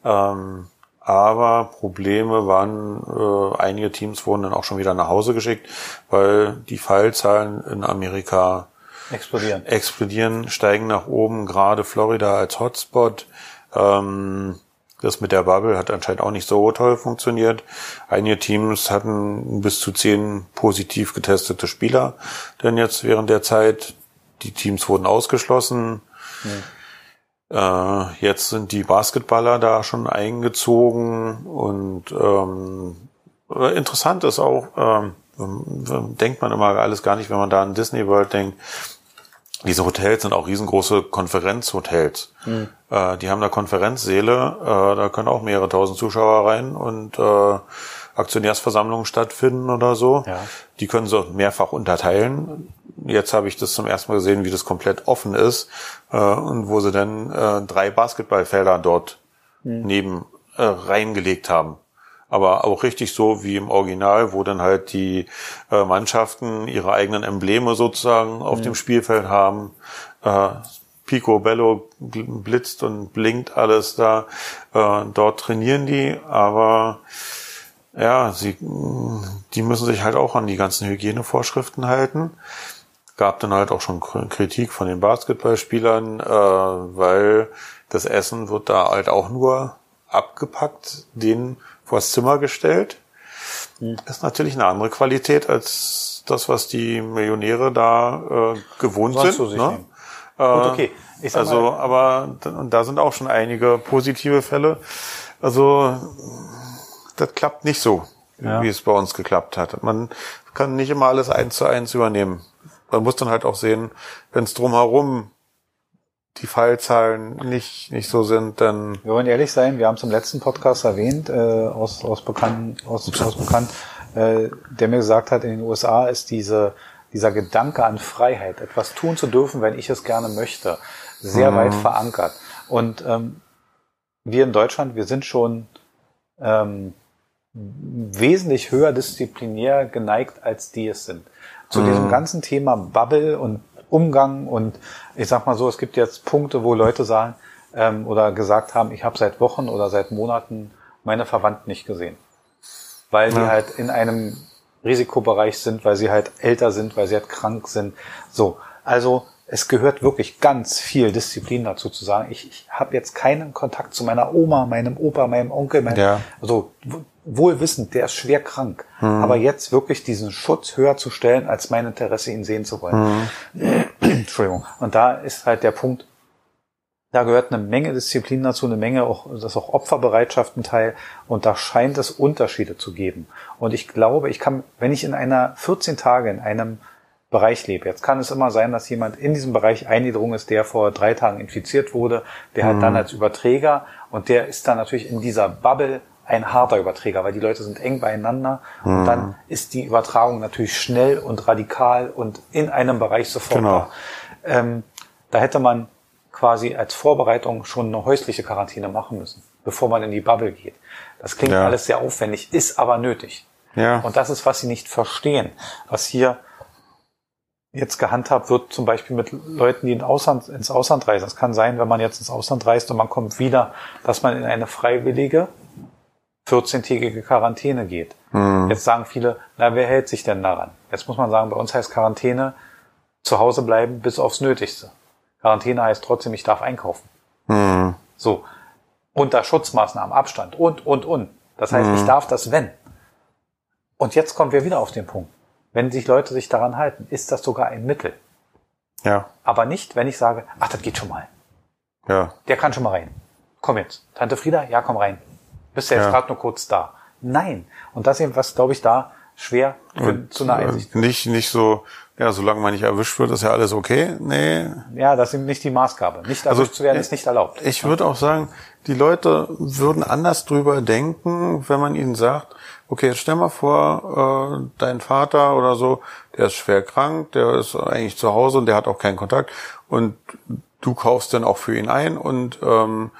Ähm, aber Probleme waren, äh, einige Teams wurden dann auch schon wieder nach Hause geschickt, weil die Fallzahlen in Amerika explodieren, explodieren steigen nach oben, gerade Florida als Hotspot. Ähm, das mit der Bubble hat anscheinend auch nicht so toll funktioniert. Einige Teams hatten bis zu zehn positiv getestete Spieler, denn jetzt während der Zeit die Teams wurden ausgeschlossen. Ja. Äh, jetzt sind die Basketballer da schon eingezogen und ähm, interessant ist auch, ähm, denkt man immer alles gar nicht, wenn man da an Disney World denkt, diese Hotels sind auch riesengroße Konferenzhotels. Mhm. Äh, die haben da Konferenzsäle, äh, da können auch mehrere tausend Zuschauer rein und äh, Aktionärsversammlungen stattfinden oder so. Ja. Die können so mehrfach unterteilen. Jetzt habe ich das zum ersten Mal gesehen, wie das komplett offen ist äh, und wo sie dann äh, drei Basketballfelder dort mhm. neben äh, reingelegt haben aber auch richtig so wie im Original, wo dann halt die äh, Mannschaften ihre eigenen Embleme sozusagen auf mhm. dem Spielfeld haben. Äh, Pico Bello blitzt und blinkt alles da. Äh, dort trainieren die, aber ja, sie, die müssen sich halt auch an die ganzen Hygienevorschriften halten. Gab dann halt auch schon Kritik von den Basketballspielern, äh, weil das Essen wird da halt auch nur abgepackt, den vors Zimmer gestellt. Hm. Ist natürlich eine andere Qualität als das, was die Millionäre da äh, gewohnt Sonst sind. Ne? Äh, Gut, okay. also, mal, aber und da sind auch schon einige positive Fälle. Also das klappt nicht so, ja. wie es bei uns geklappt hat. Man kann nicht immer alles eins zu eins übernehmen. Man muss dann halt auch sehen, wenn es drumherum die Fallzahlen nicht, nicht so sind, dann. Wir wollen ehrlich sein, wir haben es im letzten Podcast erwähnt, äh, aus, aus bekannt, aus, aus bekannt, äh, der mir gesagt hat, in den USA ist diese, dieser Gedanke an Freiheit, etwas tun zu dürfen, wenn ich es gerne möchte, sehr mhm. weit verankert. Und ähm, wir in Deutschland, wir sind schon ähm, wesentlich höher disziplinär geneigt, als die es sind. Zu mhm. diesem ganzen Thema Bubble und Umgang und ich sag mal so, es gibt jetzt Punkte, wo Leute sagen ähm, oder gesagt haben, ich habe seit Wochen oder seit Monaten meine Verwandten nicht gesehen, weil ja. die halt in einem Risikobereich sind, weil sie halt älter sind, weil sie halt krank sind. So, also es gehört wirklich ganz viel Disziplin dazu zu sagen, ich, ich habe jetzt keinen Kontakt zu meiner Oma, meinem Opa, meinem Onkel, meinem, ja. also wohl wissend, der ist schwer krank. Mhm. Aber jetzt wirklich diesen Schutz höher zu stellen, als mein Interesse, ihn sehen zu wollen. Mhm. Entschuldigung. Und da ist halt der Punkt, da gehört eine Menge Disziplin dazu, eine Menge auch, das ist auch Opferbereitschaft ein Teil. Und da scheint es Unterschiede zu geben. Und ich glaube, ich kann, wenn ich in einer 14 Tage in einem Bereich lebe. Jetzt kann es immer sein, dass jemand in diesem Bereich eingedrungen ist, der vor drei Tagen infiziert wurde, der halt dann mhm. als Überträger und der ist dann natürlich in dieser Bubble ein harter Überträger, weil die Leute sind eng beieinander mhm. und dann ist die Übertragung natürlich schnell und radikal und in einem Bereich sofort genau. da. Ähm, da hätte man quasi als Vorbereitung schon eine häusliche Quarantäne machen müssen, bevor man in die Bubble geht. Das klingt Ja. alles sehr aufwendig, ist aber nötig. Ja. Und das ist, was sie nicht verstehen. Was hier jetzt gehandhabt wird, zum Beispiel mit Leuten, die in Ausland, ins Ausland reisen. Es kann sein, wenn man jetzt ins Ausland reist und man kommt wieder, dass man in eine freiwillige 14-tägige Quarantäne geht. Jetzt sagen viele, na, wer hält sich denn daran? Jetzt muss man sagen, bei uns heißt Quarantäne zu Hause bleiben bis aufs Nötigste. Quarantäne heißt trotzdem, ich darf einkaufen. Hm. So. Unter Schutzmaßnahmen, Abstand und, und, und. Das heißt, ich darf das, wenn. Und jetzt kommen wir wieder auf den Punkt. Wenn sich Leute sich daran halten, ist das sogar ein Mittel. Ja. Aber nicht, wenn ich sage, ach, das geht schon mal. Ja. Der kann schon mal rein. Komm jetzt. Tante Frieda, ja, komm rein. Bist ja jetzt Ja. gerade nur kurz da. Nein. Und das ist eben was, glaube ich, da schwer für, zu einer Einsicht. Nicht, nicht so, ja, solange man nicht erwischt wird, ist ja alles okay. Nee. Ja, das ist nicht die Maßgabe. Nicht Also, erwischt zu werden, äh, ist nicht erlaubt. Ich würde auch sagen, die Leute würden anders drüber denken, wenn man ihnen sagt, okay, jetzt stell mal vor, äh, dein Vater oder so, der ist schwer krank, der ist eigentlich zu Hause und der hat auch keinen Kontakt und du kaufst dann auch für ihn ein und ähm,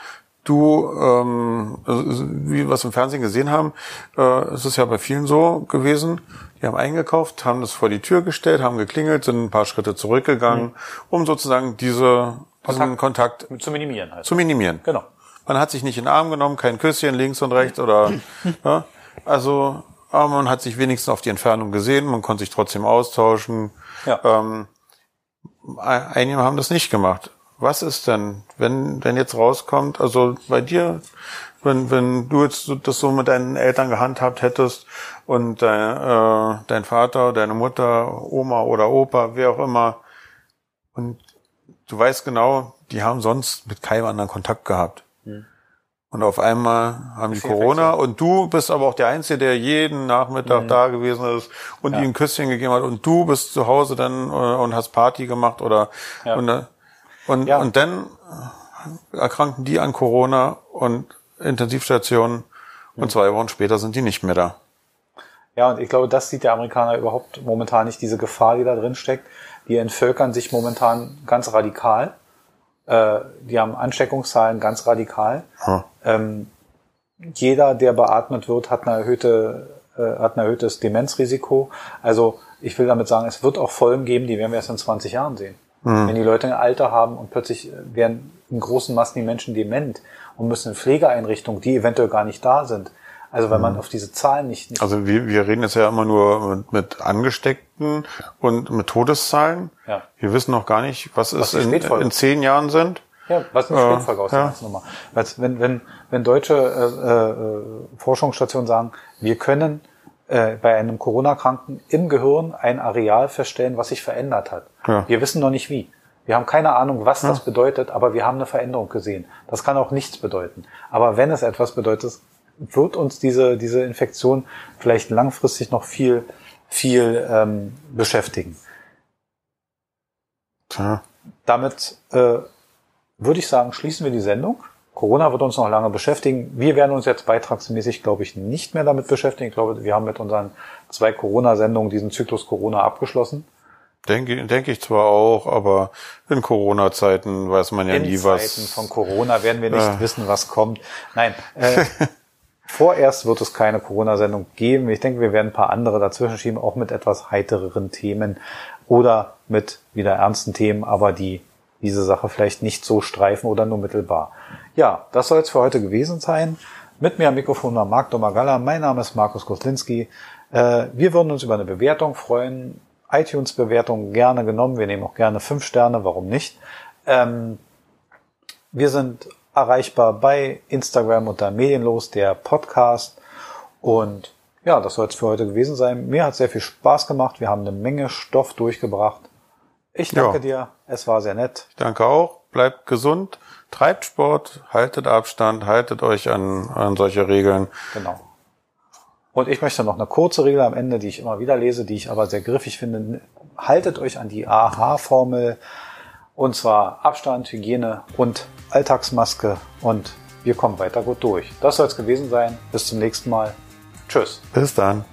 du, ähm, also, wie wir es im Fernsehen gesehen haben, äh, es ist ja bei vielen so gewesen, die haben eingekauft, haben das vor die Tür gestellt, haben geklingelt, sind ein paar Schritte zurückgegangen, um sozusagen diese, diesen Kontakt Zu minimieren halt. zu minimieren. Genau. Man hat sich nicht in den Arm genommen, kein Küsschen links und rechts oder ja, also aber man hat sich wenigstens auf die Entfernung gesehen, man konnte sich trotzdem austauschen. Ja. Ähm, ein- einige haben das nicht gemacht. Was ist denn, wenn wenn jetzt rauskommt, also bei dir, wenn wenn du jetzt das so mit deinen Eltern gehandhabt hättest und dein, äh, dein Vater, deine Mutter, Oma oder Opa, wer auch immer, und du weißt genau, die haben sonst mit keinem anderen Kontakt gehabt. Und auf einmal haben die Corona und du bist aber auch der Einzige, der jeden Nachmittag da gewesen ist und Ja. ihnen ein Küsschen gegeben hat und du bist zu Hause dann äh, und hast Party gemacht oder Ja. und, äh, und, Ja. und dann erkranken die an Corona und Intensivstationen und zwei Wochen später sind die nicht mehr da. Ja, und ich glaube, das sieht der Amerikaner überhaupt momentan nicht, diese Gefahr, die da drin steckt. Die entvölkern sich momentan ganz radikal. Äh, die haben Ansteckungszahlen ganz radikal. Hm. Ähm, jeder, der beatmet wird, hat, eine erhöhte, äh, hat ein erhöhtes Demenzrisiko. Also ich will damit sagen, es wird auch Folgen geben, die werden wir erst in 20 Jahren sehen. Wenn die Leute ein Alter haben und plötzlich äh, werden in großen Massen die Menschen dement und müssen in Pflegeeinrichtungen, die eventuell gar nicht da sind. Also wenn man auf diese Zahlen nicht, nicht Also wir, wir reden jetzt ja immer nur mit, mit Angesteckten und mit Todeszahlen. Ja. Wir wissen noch gar nicht, was, es die in, in zehn Jahren sind. Ja, was eine Äh, Spätfolge aus der ja. ganzen Nummer. Weil wenn, wenn, wenn deutsche äh, äh, Forschungsstationen sagen, wir können äh, bei einem Corona-Kranken im Gehirn ein Areal feststellen, was sich verändert hat. Ja. Wir wissen noch nicht wie. Wir haben keine Ahnung, was das bedeutet, aber wir haben eine Veränderung gesehen. Das kann auch nichts bedeuten. Aber wenn es etwas bedeutet, wird uns diese, diese Infektion vielleicht langfristig noch viel, viel ähm, beschäftigen. Tja. damit äh, würde ich sagen, schließen wir die Sendung. Corona wird uns noch lange beschäftigen. Wir werden uns jetzt beitragsmäßig, glaube ich, nicht mehr damit beschäftigen. Ich glaube, wir haben mit unseren zwei Corona-Sendungen diesen Zyklus Corona abgeschlossen. Denke, denke ich zwar auch, aber in Corona-Zeiten weiß man ja In nie Zeiten was. von Corona werden wir nicht Ah. wissen, was kommt. Nein, äh, vorerst wird es keine Corona-Sendung geben. Ich denke, wir werden ein paar andere dazwischen schieben, auch mit etwas heitereren Themen oder mit wieder ernsten Themen, aber die diese Sache vielleicht nicht so streifen oder nur mittelbar. Ja, das soll es für heute gewesen sein. Mit mir am Mikrofon war Marc Domagalla. Mein Name ist Markus Koslinski. Äh, wir würden uns über eine Bewertung freuen. iTunes-Bewertung gerne genommen. Wir nehmen auch gerne fünf Sterne, warum nicht? Ähm, wir sind erreichbar bei Instagram unter Medienlos, der Podcast. Und ja, das soll es für heute gewesen sein. Mir hat sehr viel Spaß gemacht. Wir haben eine Menge Stoff durchgebracht. Ich danke Ja. dir. Es war sehr nett. Ich danke auch. Bleibt gesund, treibt Sport, haltet Abstand, haltet euch an, an solche Regeln. Genau. Und ich möchte noch eine kurze Regel am Ende, die ich immer wieder lese, die ich aber sehr griffig finde. Haltet euch an die AHA-Formel. Und zwar Abstand, Hygiene und Alltagsmaske. Und wir kommen weiter gut durch. Das soll es gewesen sein. Bis zum nächsten Mal. Tschüss. Bis dann.